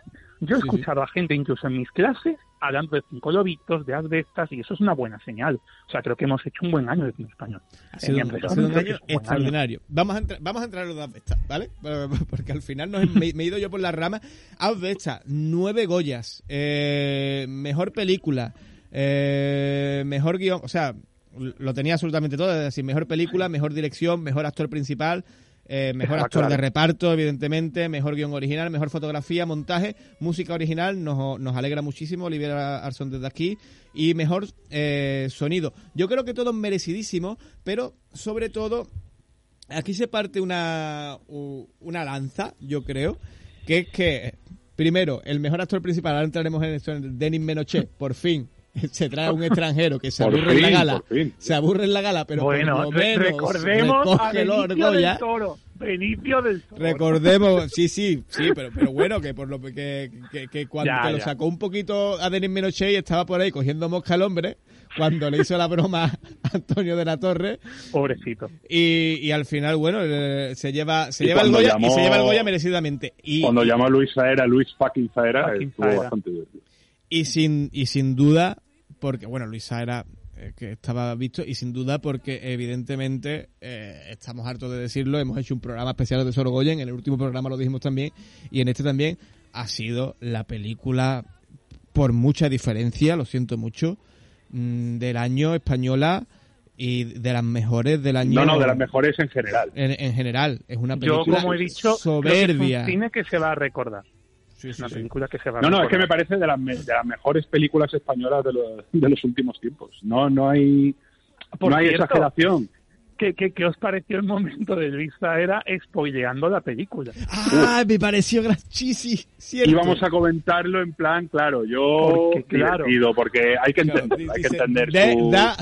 Yo he Sí, sí. escuchado a gente, incluso en mis clases, hablando de cinco lobitos, de asbestas, y eso es una buena señal. O sea, creo que hemos hecho un buen año de cine español. Ha sido, un, ha sido año un extraordinario. Vamos a, entrar, vamos a entrar a los de Asbesta, ¿vale? Porque al final nos me, me he ido yo por la rama. Asbesta, nueve Goyas, eh, mejor película, eh, mejor guion, o sea, lo tenía absolutamente todo, es decir, mejor película, mejor dirección, mejor actor principal, Eh, mejor actor de reparto, evidentemente, mejor guion original, mejor fotografía, montaje, música original, nos, nos alegra muchísimo, Olivera Arson desde aquí, y mejor eh, sonido. Yo creo que todo es merecidísimo, pero sobre todo aquí se parte una, una lanza, yo creo, que es que, primero, el mejor actor principal, ahora entraremos en esto, Denis Menoche, por fin, se trae a un extranjero que se aburre en la gala, se aburre en la gala, pero bueno, por lo re- menos recordemos a Benicio del Toro. Benicio del Toro. Recordemos, sí, sí, sí, pero, pero bueno, que por lo que, que, que cuando Ya, que lo sacó un poquito a Denis Menoche y estaba por ahí cogiendo mosca al hombre, cuando le hizo la broma a Antonio de la Torre, Pobrecito. y, y al final, bueno, eh, se lleva, se Y lleva el Goya y se lleva el Goya merecidamente. Y, Cuando llamó a Luis Saera, Luis fucking Saera, Fucking estuvo Saera. bastante divertido. Y sin, y sin duda, porque, bueno, Luisa era eh, que estaba visto, y sin duda porque evidentemente, eh, estamos hartos de decirlo, hemos hecho un programa especial de Tesoro Goya, en el último programa lo dijimos también, y en este también ha sido la película, por mucha diferencia, lo siento mucho, mm, del año española y de las mejores del año... No, no, de las mejores en general. En, en general, es una Yo, película como he dicho, creo que soberbia. es un cine que se va a recordar. Sí, Es sí, una sí. película que se va a No, no, es que me parece de las, me- de las mejores películas españolas de los, de los últimos tiempos. No, no hay, Por no hay cierto, exageración. ¿Qué, qué, qué os pareció el momento de Luisa era spoileando la película? ¡Ah! Me pareció grachísimo. Íbamos a comentarlo en plan, claro, yo Porque, claro. porque hay que Claro, entender, hay que dice, entender de- su- da-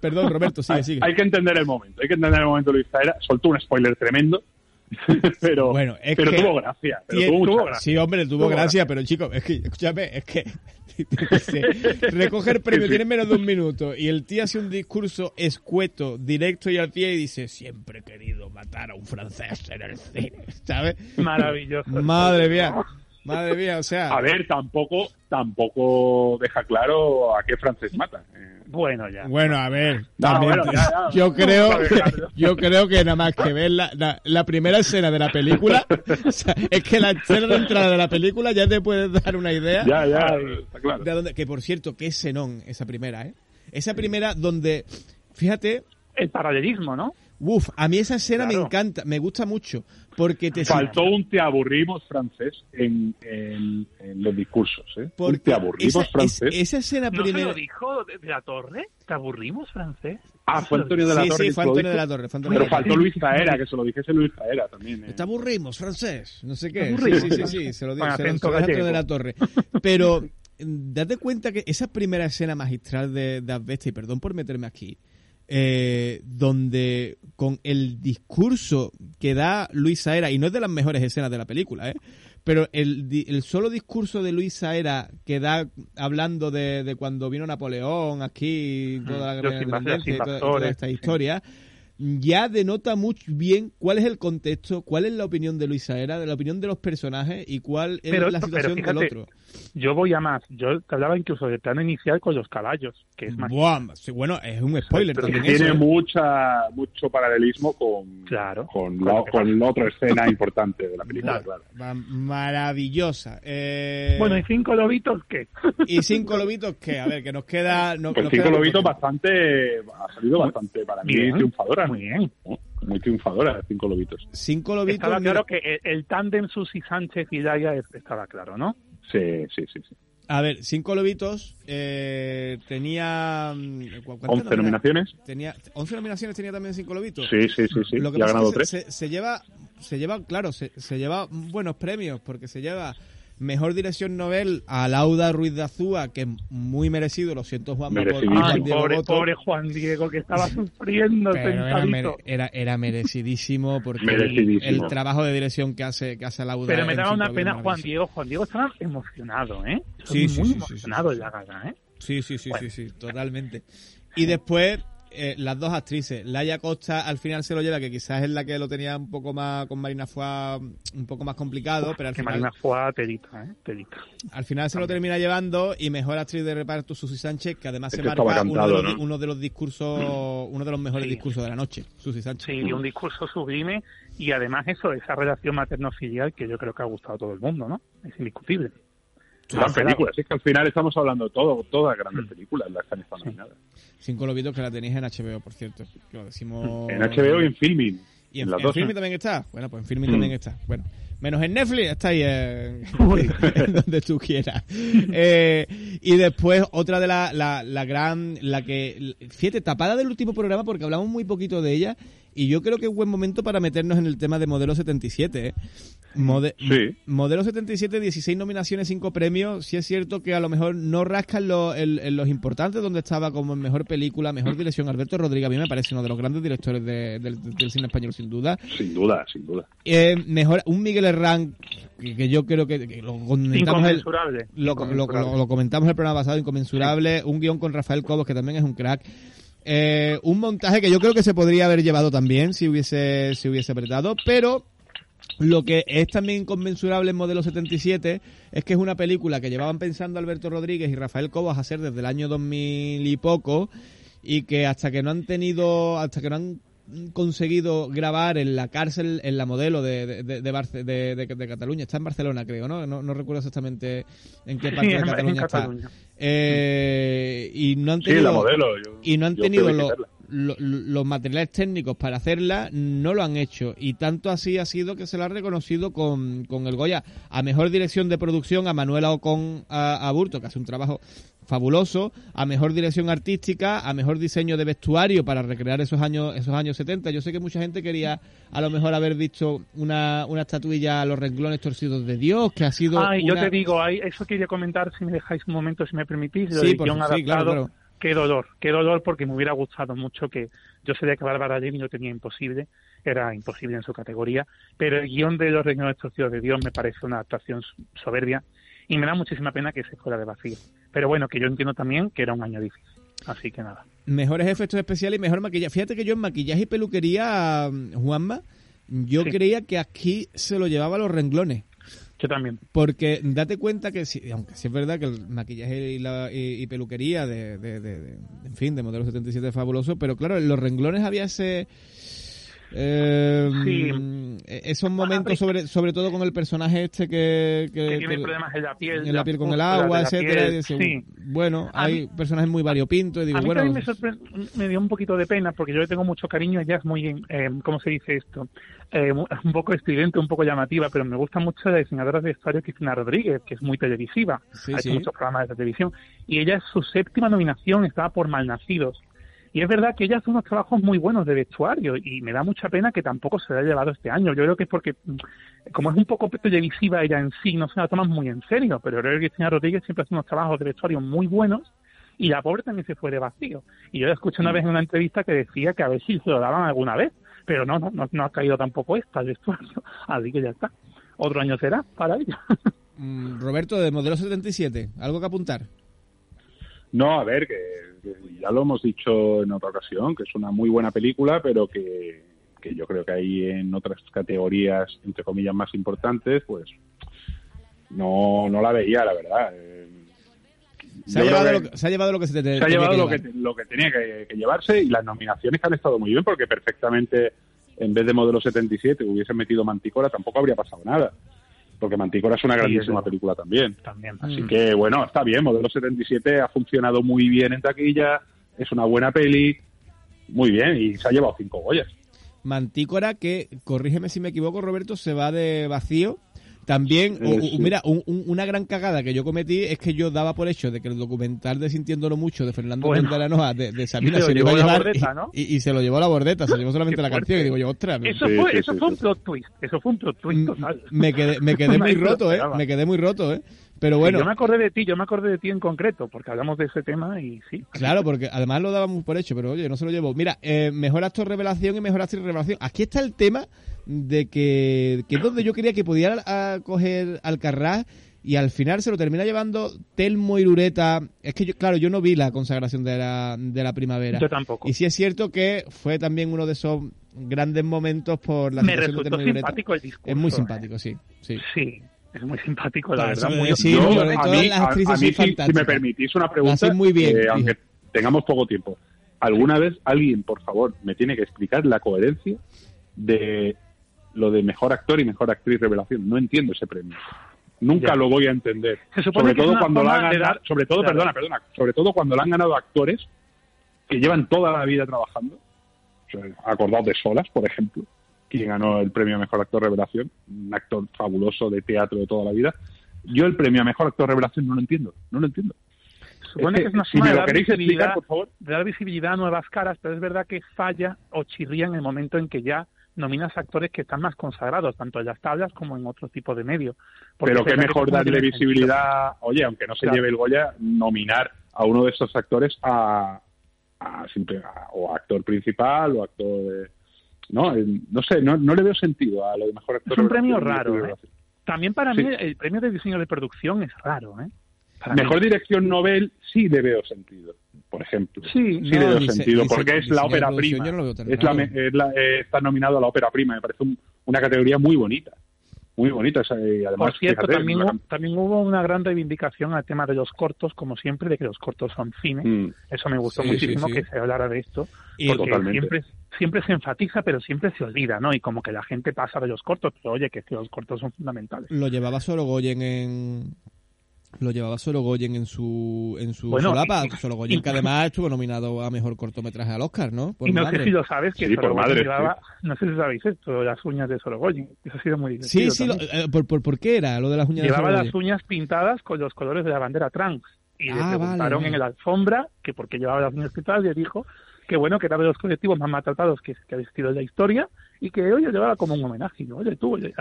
Perdón, Roberto, sigue, sigue. hay que entender el momento, hay que entender el momento Luis Saera. Soltó un spoiler tremendo, pero, Bueno, es pero que tuvo gracia. Pero tiene- tuvo mucha gracia. Sí, hombre, tuvo, Tuvo gracia, pero chico, es que, escúchame, es que dice, recoge el premio, Sí, sí. tiene menos de un minuto, y el tío hace un discurso escueto, directo y al pie, y dice, siempre he querido matar a un francés en el cine, ¿sabes? Maravilloso. Madre mía, madre mía, o sea... A ver, tampoco, tampoco deja claro a qué francés mata. Eh, Bueno, ya. Bueno, a ver, No, también bueno, te- ya, ya. yo creo, yo creo que nada más que ver la, la, la primera escena de la película, o sea, es que la escena de entrada de la película ya te puedes dar una idea Ya, ya, está claro. de dónde, que por cierto, que es esa primera, ¿eh? Esa primera donde, fíjate, El paralelismo, ¿no? Uff, a mí esa escena me Claro. encanta, me gusta mucho, porque te Faltó un te aburrimos francés en, en, en los discursos. ¿eh? Un porque te aburrimos esa, es- francés. esa escena ¿No se primera, lo dijo de, la torre? ¿Te aburrimos, francés? Ah, fue Antonio de la sí, Torre. sí, fue Antonio de dijo. la Torre, fue Antonio de Pero la Torre. faltó Luis Zaera, que se lo dijese Luis Zaera también. ¿eh? Te aburrimos, francés. No sé qué. Sí, Aburrimos. sí, sí, sí. Se lo deja gallego. de la torre. Pero mm, date cuenta que esa primera escena magistral de, de Asbesta, y perdón por meterme aquí, eh, donde con el discurso que da Luis Saera, y no es de las mejores escenas de la película, ¿eh? pero el, el solo discurso de Luis Saera que da hablando de, de cuando vino Napoleón aquí, toda la gran invasores, independencia y toda, toda esta historia, ya denota muy bien cuál es el contexto, cuál es la opinión de Luis Saera, de la opinión de los personajes y cuál es Pero, la pero situación fíjate, del otro. Yo voy a más. Yo te hablaba incluso del plano inicial con los caballos, que es más... Buah, sí, bueno, es un spoiler Pero que también tiene eso, ¿eh? mucha, mucho paralelismo con, Claro. con, la, con la otra escena importante de la película. Claro. Maravillosa. Eh, Bueno, ¿y cinco lobitos qué? y cinco lobitos que, a ver, que nos queda... No, Pues nos Cinco queda Lobitos bastante, ha salido bastante para mí Bien. triunfadora. Muy bien. Muy triunfadora, Cinco Lobitos. Cinco lobitos. Estaba mira, claro que el, el tándem Susi Sánchez y Daya es- estaba claro, ¿no? Sí, sí, sí. sí. A ver, cinco lobitos eh, tenía... mm, ¿cu- cuántas 11 nominaciones. Tenía 11 nominaciones tenía también cinco lobitos. Sí, sí, sí, sí. Lo que y ha pasa ganado es que tres. se, se- se lleva, se lleva, claro, se, se lleva buenos premios porque se lleva mejor dirección novel a Lauda Ruiz de Azúa, que es muy merecido, lo siento Juan, por Merecidísimo. Juan Diego pobre, pobre Juan Diego, que estaba sufriendo pero era, mere- era, era merecidísimo porque Merecidísimo. el trabajo de dirección que hace, que hace Lauda Pero me daba una pena Juan. Diego. Juan Diego estaba emocionado, ¿eh? Sí, Muy sí, sí, sí, emocionado sí, en la gala, ¿eh? Sí, sí, sí, sí, sí, totalmente. Y después, eh, las dos actrices. Laia Costa al final se lo lleva, que quizás es la que lo tenía un poco más con Marina Fua un poco más complicado, pero al que final, Marina fue a telita, ¿eh? Telita. al final se lo termina llevando y mejor actriz de reparto Susi Sánchez, que además se marca estaba uno, cantado, de los, ¿no? uno de los discursos, uno de los mejores Sí. discursos de la noche, Susi Sánchez. Sí, y un discurso sublime y además eso, esa relación materno-filial que yo creo que ha gustado a todo el mundo, ¿no? Es indiscutible. Gran película. Es que al final estamos hablando de todo, todas grandes Mm. películas las que han estado nominadas. Cinco lobitos que la tenéis en HBO, por cierto. Que lo decimos... En HBO y en Filming. ¿Y en, En las en dos, Filmin ¿eh? también está? Bueno, pues en Filmin Mm. también está. Bueno, menos en Netflix, está ahí en, en donde tú quieras. Eh, y después otra de la, la, la gran, la que, fíjate, tapada del último programa porque hablamos muy poquito de ella y yo creo que es buen momento para meternos en el tema de Modelo 77. ¿eh? Mode- Sí. Modelo 77, 16 nominaciones, 5 premios. Sí es cierto que a lo mejor no rascan lo- el- en los importantes donde estaba como en mejor película, mejor dirección. Alberto Rodríguez a mí me parece uno de los grandes directores de- del, del cine español, sin duda. Sin duda, sin duda. Eh, mejor un Miguel Herrán que, que yo creo que, que lo comentamos el, Inconmensurable. lo, lo- Inconmensurable. lo- lo comentamos el programa pasado inconmensurable un guion con Rafael Cobos que también es un crack Eh, un montaje que yo creo que se podría haber llevado también si hubiese si hubiese apretado pero lo que es también inconmensurable en Modelo 77 es que es una película que llevaban pensando Alberto Rodríguez y Rafael Cobos hacer desde el año 2000 y poco y que hasta que no han tenido, hasta que no han conseguido grabar en la cárcel, en la modelo de, de, de, de de- Cataluña, está en Barcelona creo, ¿no? No, no recuerdo exactamente en qué Sí, parte de Cataluña está. Cataluña. Eh, y no han Sí, tenido la modelo. yo- y no han tenido lo-. Lo- los materiales técnicos para hacerla, no lo han hecho. Y tanto así ha sido que se la ha reconocido con, con el Goya a mejor dirección de producción a Manuela Ocon a, a Burto, que hace un trabajo fabuloso, a mejor dirección artística, a mejor diseño de vestuario para recrear esos años esos años 70. Yo sé que mucha gente quería a lo mejor haber visto una, una estatuilla a los renglones torcidos de Dios, que ha sido Ay, yo te digo, eso quería comentar, si me dejáis un momento, si me permitís, lo Sí, por- guion sí, claro, claro. Qué dolor, qué dolor, porque me hubiera gustado mucho que yo sabía que Bárbara Levy lo tenía imposible, era imposible en su categoría, pero el guion de Los Reinos Torcidos de Dios me parece una actuación soberbia y me da muchísima pena que se fuera de vacío. Pero bueno, que yo entiendo también que era un año difícil, así que nada. Mejores efectos especiales y mejor maquillaje. Fíjate que yo en maquillaje y peluquería, mm, Juanma, yo Sí. creía que aquí se lo llevaba a los renglones. Yo también. Porque date cuenta que, si, aunque sí es verdad que el maquillaje y, la, y, y peluquería de, de, de- de- en fin, de modelo 77 es fabuloso, pero claro, en los renglones había ese... eh, Sí. mm, esos momentos sobre sobre todo con el personaje este que, que- Que tiene que- problemas en la piel. en la piel con el agua, etcétera. piel, y dice, sí. Bueno, A hay mí- personajes muy variopintos y digo, a mí bueno, también me, me dio un poquito de pena porque yo le tengo mucho cariño. Ella es muy, eh, ¿cómo se dice esto? Eh, un poco estridente, un poco llamativa, pero me gusta mucho la diseñadora de vestuario Cristina Rodríguez, que es muy televisiva. Sí, ha hecho muchos programas de televisión. Y ella es su séptima nominación, estaba por Malnacidos. Y es verdad que ella hace unos trabajos muy buenos de vestuario y me da mucha pena que tampoco se la haya llevado este año. Yo creo que es porque, mm, como es un poco televisiva ella en sí, no se la toma muy en serio, pero creo que Cristina Rodríguez siempre hace unos trabajos de vestuario muy buenos y la pobre también se fue de vacío. Y yo la escuché una vez en una entrevista que decía que a ver si se lo daban alguna vez, pero no, no, no, no ha caído tampoco esta el vestuario, así que ya está. Otro año será para ella. mm, Roberto, de modelo 77, ¿algo que apuntar? No, a ver, que ya lo hemos dicho en otra ocasión, que es una muy buena película, pero que, que yo creo que hay en otras categorías, entre comillas, más importantes, pues no, no la veía, la verdad. Eh, Se ha, llevado que- lo que, se ha llevado lo que se te se ha llevado que lo que, lo que tenía que, que llevarse y las nominaciones han estado muy bien porque perfectamente en vez de Modelo 77 hubiesen metido Mantícora tampoco habría pasado nada porque Mantícora es una Sí, grandísima película también También. así Mm. que bueno está bien Modelo 77 ha funcionado muy bien en taquilla es una buena peli muy bien y se ha llevado cinco Goyas Mantícora, que, corrígeme si me equivoco, Roberto, se va de vacío. También, mira, un- un- una gran cagada que yo cometí es que yo daba por hecho de que el documental de Sintiéndolo Mucho de Fernando Bueno. de Aranoa, de, de Sabina, se lo se lo iba a llevó la llevar bordeta, y- ¿no? y, y se lo llevó la bordeta, se llevó solamente la canción y digo yo, ostras, Eso Sí, fue, sí, eso sí, fue sí. un plot twist, eso fue un plot twist total. me quedé, me quedé muy roto, eh, me quedé muy roto, eh. Pero Sí, bueno, yo me acordé de ti, yo me acordé de ti en concreto, porque hablamos de ese tema y sí. Claro, porque además lo dábamos por hecho, pero oye, no se lo llevo. Mira, eh, mejor actor revelación y mejor actriz revelación. Aquí está el tema de que, que es donde yo quería que pudiera a coger Alcarrás y al final se lo termina llevando Telmo Irureta. Es que, yo, claro, yo no vi la consagración de la, de la primavera. Yo tampoco. Y sí es cierto que fue también uno de esos grandes momentos por la Me situación de resultó Telmo simpático el discurso. Es muy ¿eh? simpático, sí. sí. Sí, es muy simpático, la verdad. Muy, sí, Yo, a mí, las a- actrices a mí son si- si, me permitís una Lo pregunta, muy bien, eh, aunque tengamos poco tiempo. ¿Alguna vez alguien, por favor, me tiene que explicar la coherencia de lo de mejor actor y mejor actriz revelación? No entiendo ese premio. Nunca Ya. lo voy a entender. Se Sobre todo cuando lo forma han dar- sobre todo, Claro. perdona, perdona, sobre todo cuando lo han ganado actores que llevan toda la vida trabajando. O sea, acordaos de Solas, por ejemplo. Quien ganó el premio a Mejor Actor Revelación, un actor fabuloso de teatro de toda la vida. Yo el premio a Mejor Actor Revelación no lo entiendo, no lo entiendo. Supone Es que es una si me de lo dar, queréis explicar, visibilidad, por favor. de dar visibilidad a nuevas caras, pero es verdad que falla o chirría en el momento en que ya nominas actores que están más consagrados, tanto en las tablas como en otro tipo de medio. Porque Pero qué que mejor darle visibilidad, oye, aunque no se Claro. lleve el Goya, nominar a uno de estos actores a, a simple- a- o actor principal o actor de... No, el- no sé, no, no le veo sentido a lo de mejor actor. Es un premio raro. ¿eh? También para Sí. mí el premio de diseño de producción es raro, ¿eh? Para mí. Mejor dirección novel sí le veo sentido, por ejemplo. Sí, sí no, le veo sentido, porque es la ópera prima. no es la, es la- eh, está nominado a la ópera prima, me parece un- una categoría muy bonita. Muy bonita, esa, y además, Por cierto, fíjate, también, hubo, también hubo una gran reivindicación al tema de los cortos, como siempre, de que los cortos son cine. Mm. Eso me gustó Sí, muchísimo sí. que se hablara de esto, Y- porque Totalmente. siempre, siempre se enfatiza, pero siempre se olvida, ¿no? Y como que la gente pasa de los cortos, pero oye, que, es que los cortos son fundamentales. Lo llevaba Sorogoyen en. Lo llevaba Sorogoyen en su en su Bueno, solapa. y- Sorogoyen y- que además estuvo nominado a mejor cortometraje al Oscar, ¿no? Por y no madre. sé si lo sabes, que Sí, por Sorogoyen madre, llevaba, no sé si sabéis esto, las uñas de Sorogoyen. Eso ha sido muy Sí, divertido sí, lo- también. eh, ¿por, por, por qué era lo de las uñas de Llevaba las uñas pintadas con los colores de la bandera trans. Y le Ah, vale, preguntaron vale. en la alfombra que por qué llevaba las uñas pintadas y él dijo que bueno, que era de los colectivos más maltratados que, que ha existido en la historia y que oye, llevaba como un homenaje. ¿no? Oye, tú, oye,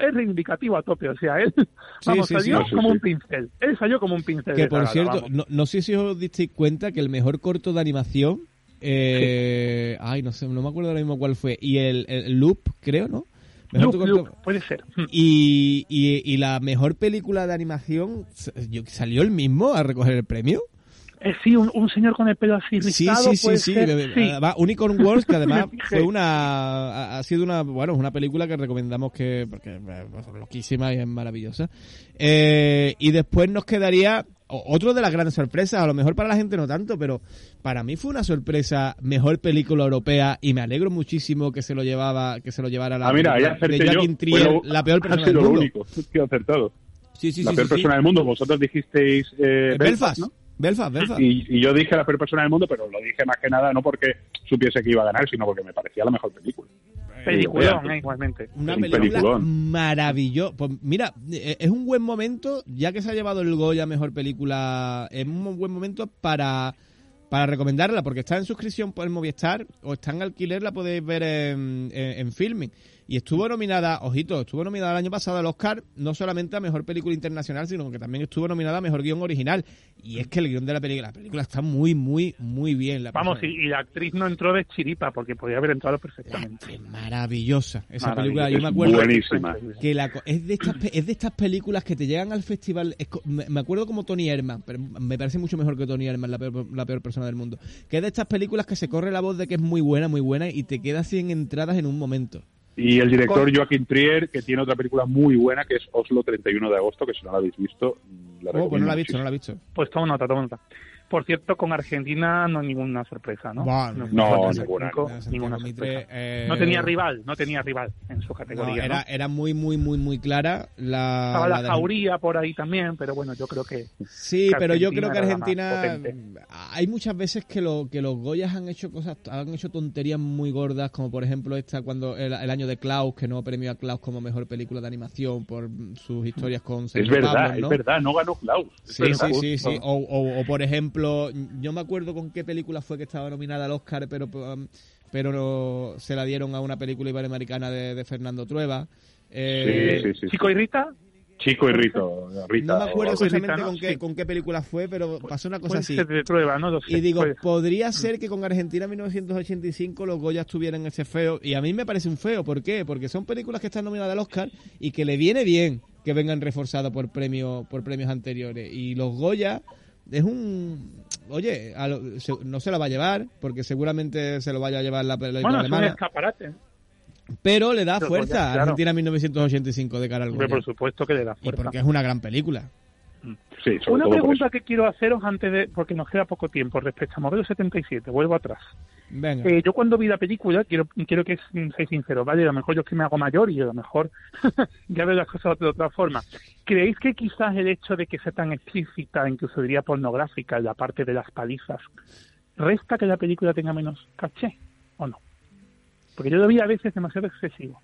es reivindicativo a tope. O sea, él vamos, sí, salió sí, como un pincel. Él salió como un pincel. Que por gala, cierto, no, no sé si os disteis cuenta que el mejor corto de animación. Eh, Ay, no sé, no me acuerdo ahora mismo cuál fue. Y el, el Loop, creo, ¿no? Mejor Loop, corto- Loop, puede ser. Y, y, y la mejor película de animación, ¿salió el mismo a recoger el premio? Eh, sí, un, un señor con el pelo así Sí, rizado, sí, sí, puede sí, ser, bebé. sí. Además, Unicorn Wars, que además fue una, ha, sido una, bueno, es una película que recomendamos que, porque eh, es loquísima y es maravillosa. Eh, y después nos quedaría otro de las grandes sorpresas, a lo mejor para la gente no tanto, pero para mí fue una sorpresa mejor película europea y me alegro muchísimo que se lo llevaba, que se lo llevara la Ah, mira, acerté de yo. Joaquin Trier, Bueno, la peor ha persona sido del lo mundo. único que acertado. Sí, sí, la sí, peor sí, persona sí. del mundo. Vosotros dijisteis eh, Belfast, ¿no? Belfast, Belfast. Y, y yo dije la peor persona del mundo, pero lo dije más que nada no porque supiese que iba a ganar, sino porque me parecía la mejor película. Peliculón, eh, igualmente. Una Un película peliculón. maravillosa. Pues mira, eh, es un buen momento, ya que se ha llevado el Goya Mejor Película, es un buen momento para, para recomendarla, porque está en suscripción por el Movistar o está en alquiler, la podéis ver en, en, en Filming. Y estuvo nominada, ojito, estuvo nominada el año pasado al Oscar, no solamente a Mejor Película Internacional, sino que también estuvo nominada a Mejor Guión Original. Y es que el guion de la película, la película está muy, muy, muy bien. La Vamos, y, y la actriz no entró de chiripa porque podía haber entrado perfectamente. maravillosa esa Maravillosa. película yo me Es acuerdo buenísima. que la co- es de estas pe- es de estas películas que te llegan al festival es me acuerdo como Tony Herman pero me parece mucho mejor que Tony Herman la peor, la peor persona del mundo que es de estas películas que se corre la voz de que es muy buena muy buena y te quedas sin entradas en un momento Y el director Joaquín Trier, que tiene otra película muy buena, que es Oslo 31 de agosto, que si no la habéis visto, la oh, pues no la he visto no la he visto Pues toma nota, toma nota. Por cierto, con Argentina no hay ninguna sorpresa, ¿no? No, ninguna. cinco, Santiago ninguna Mitre, sorpresa. eh, No tenía rival, no tenía rival en su no, categoría. era ¿no? era muy muy muy muy clara la Estaba la de- jauría por ahí también, pero bueno, yo creo que Sí, que pero yo creo que la Argentina hay muchas veces que lo que los Goyas han hecho cosas han hecho tonterías muy gordas, como por ejemplo esta cuando el, el año de Klaus que no premió a Klaus como mejor película de animación por sus historias con Es verdad, es verdad, no ganó Klaus. Sí, verdad. sí, sí, sí. O, o- o, por ejemplo, yo me acuerdo con qué película fue que estaba nominada al Oscar, pero um, pero no, se la dieron a una película iberoamericana de, de Fernando Trueba. Eh, Sí, sí, sí. Chico y Rita, Chico y Rito, Rita. no me acuerdo exactamente ¿no? con qué, Sí. con qué película fue, pero pasó una cosa así. ser de prueba, ¿no? Lo sé, Y digo, puede podría ser que con Argentina 1985 los Goyas tuvieran ese feo. Y a mí me parece un feo. ¿Por qué? Porque son películas que están nominadas al Oscar y que le viene bien que vengan reforzadas por, premio, por premios anteriores. Y los Goya es un... Oye, a lo- se- no se la va a llevar, porque seguramente se lo vaya a llevar la película Bueno, es un alemana. escaparate. Pero le da Los fuerza a claro. Argentina 1985 de cara al Hombre, Goya. por supuesto que le da Y fuerza. porque es una gran película. Sí, sobre Una pregunta que quiero haceros antes de, porque nos queda poco tiempo respecto a Modelo 77, vuelvo atrás. Venga. Eh, yo cuando vi la película, quiero, quiero que seáis sinceros, ¿vale? A lo mejor yo es que me hago mayor y a lo mejor ya veo las cosas de otra forma. ¿Creéis que quizás el hecho de que sea tan explícita, incluso diría pornográfica, en la parte de las palizas, resta que la película tenga menos caché o no? Porque yo lo vi a veces demasiado excesivo.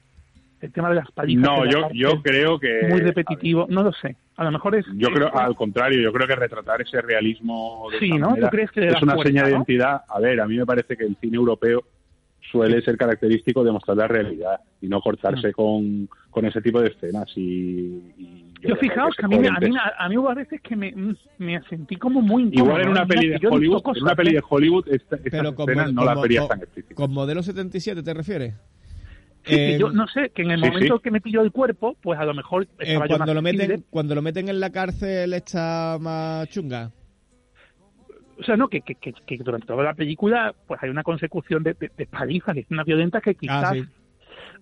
El tema de las palizas. No, yo, yo creo que... Muy repetitivo, no lo sé. A lo mejor es... Yo creo, es- al contrario, yo creo que retratar ese realismo de Sí, ¿no? ¿Tú crees que es una fuerza, seña de no? identidad. A ver, a mí me parece que el cine europeo suele ser característico de mostrar la realidad y no cortarse Mm. con, con ese tipo de escenas. Y, y Yo que fijaos hay que a mí, me- a, mí, a mí hubo a veces que me, mm, me sentí como muy incómodo. Igual en una peli de que Hollywood, en una peli de Hollywood esta, estas Pero con, escenas no las verías tan explícitas. con modelo 77 te refieres? Sí, que Eh, yo no sé, que en el sí, momento sí. que me pilló el cuerpo, pues a lo mejor eh, yo cuando más lo meten cuando lo meten en la cárcel está más chunga. O sea, no, que, que, que, que durante toda la película pues hay una consecución de, de, de una violenta que quizás... Ah, sí.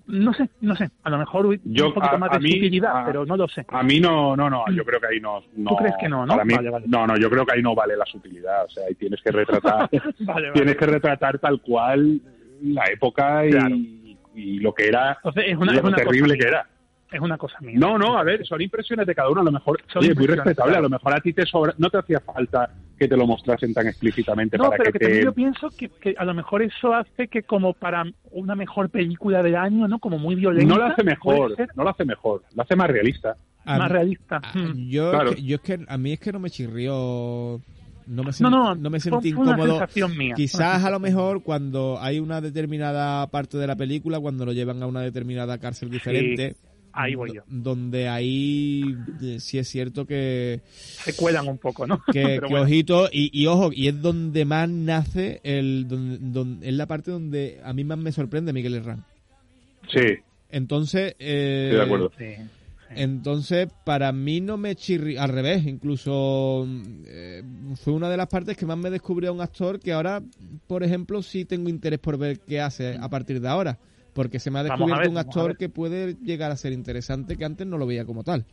No sé, no sé, a lo mejor un Yo, poquito a- más de a- pero no lo sé. A mí no, no, no, yo creo que ahí no. no ¿Tú crees que no, no? para mí- Vale, vale. No, no, yo creo que ahí no vale la sutilidad. O sea, ahí tienes que retratar, vale. tienes que retratar tal cual la época y, Claro. Y lo que era, Entonces, es una, lo es una terrible cosa que era. Es una cosa mía. No, no, a ver, son impresiones de cada uno. A lo mejor, Son oye, muy respetable. claro. A lo mejor a ti te sobra, no te hacía falta que te lo mostrasen tan explícitamente No, para pero que, que también te. yo pienso que, que a lo mejor eso hace que como para una mejor película del año, ¿no? Como muy violenta. No lo hace mejor, no lo hace mejor, lo hace más realista. A más mí- realista. a- Mm. yo, Claro. es que, yo es que a mí es que no me chirrió no me, No, sentí, no, no me sentí fue incómodo. mía. Quizás a lo mejor cuando hay una determinada parte de la película, cuando lo llevan a una determinada cárcel diferente, ahí voy yo. do- donde ahí eh, sí es cierto que, Se cuelan un poco, ¿no? que, Pero que bueno. ojito, y, y ojo, y es donde más nace, el donde, donde- es la parte donde a mí más me sorprende Miguel Herrán. Sí, Entonces, eh, estoy de acuerdo. Sí. Entonces, para mí no me chirri... Al revés, incluso eh, fue una de las partes que más me descubrió a un actor que ahora, por ejemplo, sí tengo interés por ver qué hace a partir de ahora. Porque se me ha descubierto ver, un actor que puede llegar a ser interesante que antes no lo veía como tal.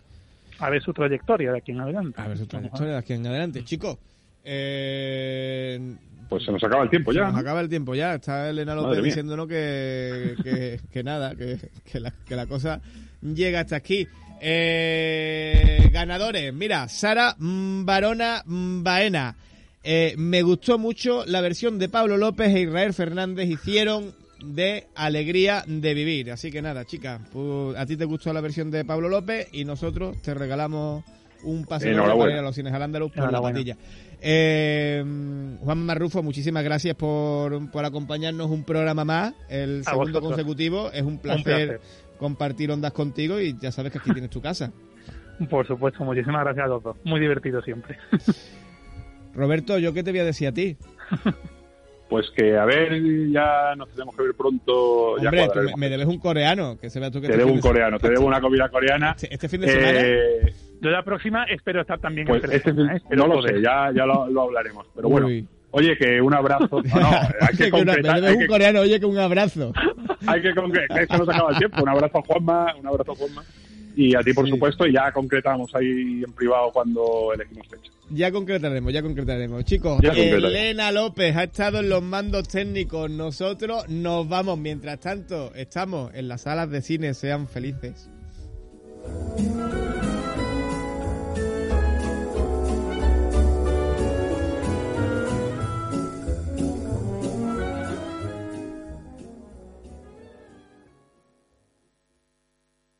A ver su trayectoria de aquí en adelante. A ver su trayectoria de aquí en adelante. Chicos, eh, Pues se nos acaba el tiempo se ya. nos ¿no? acaba el tiempo ya. Está Elena López diciéndonos que, que, que nada, que, que, la, que la cosa llega hasta aquí. Eh, ganadores, mira, Sara Barona Baena. Eh, me gustó mucho la versión de Pablo López e Israel Fernández hicieron de Alegría de Vivir. Así que nada, chica, pues, a ti te gustó la versión de Pablo López y nosotros te regalamos un pase doble Enhorabuena. para ir a los cines al Andaluz por la patilla. Eh, Juan Marrufo, muchísimas gracias por, por acompañarnos un programa más, el A segundo vosotros. consecutivo. Es un placer, placer. Compartir ondas contigo y ya sabes que aquí tienes tu casa. Por supuesto, muchísimas gracias a los dos. Muy divertido siempre. Roberto, ¿yo qué te voy a decir a ti? Pues que a ver, ya nos tenemos que ver pronto. ya Hombre, tú me, me debes un coreano, que se vea tú que Te este debo un coreano, te debo una comida coreana. Este, este fin de semana. Eh, Yo la próxima espero estar también pues en este ¿eh? Espero no lo sé, ya, ya lo, lo hablaremos. Pero bueno. Oye, que un abrazo. No, no, hay que concretar. Hay un que, coreano, oye, que un abrazo. hay que concretar. Es que nos acaba el tiempo. Un abrazo a Juanma, un abrazo a Juanma. Y a ti, por Sí. supuesto, y ya concretamos ahí en privado cuando elegimos fecha. Ya concretaremos, ya concretaremos. Chicos, Ya. Elena López ha estado en los mandos técnicos. Nosotros nos vamos. Mientras tanto, estamos en las salas de cine. Sean felices.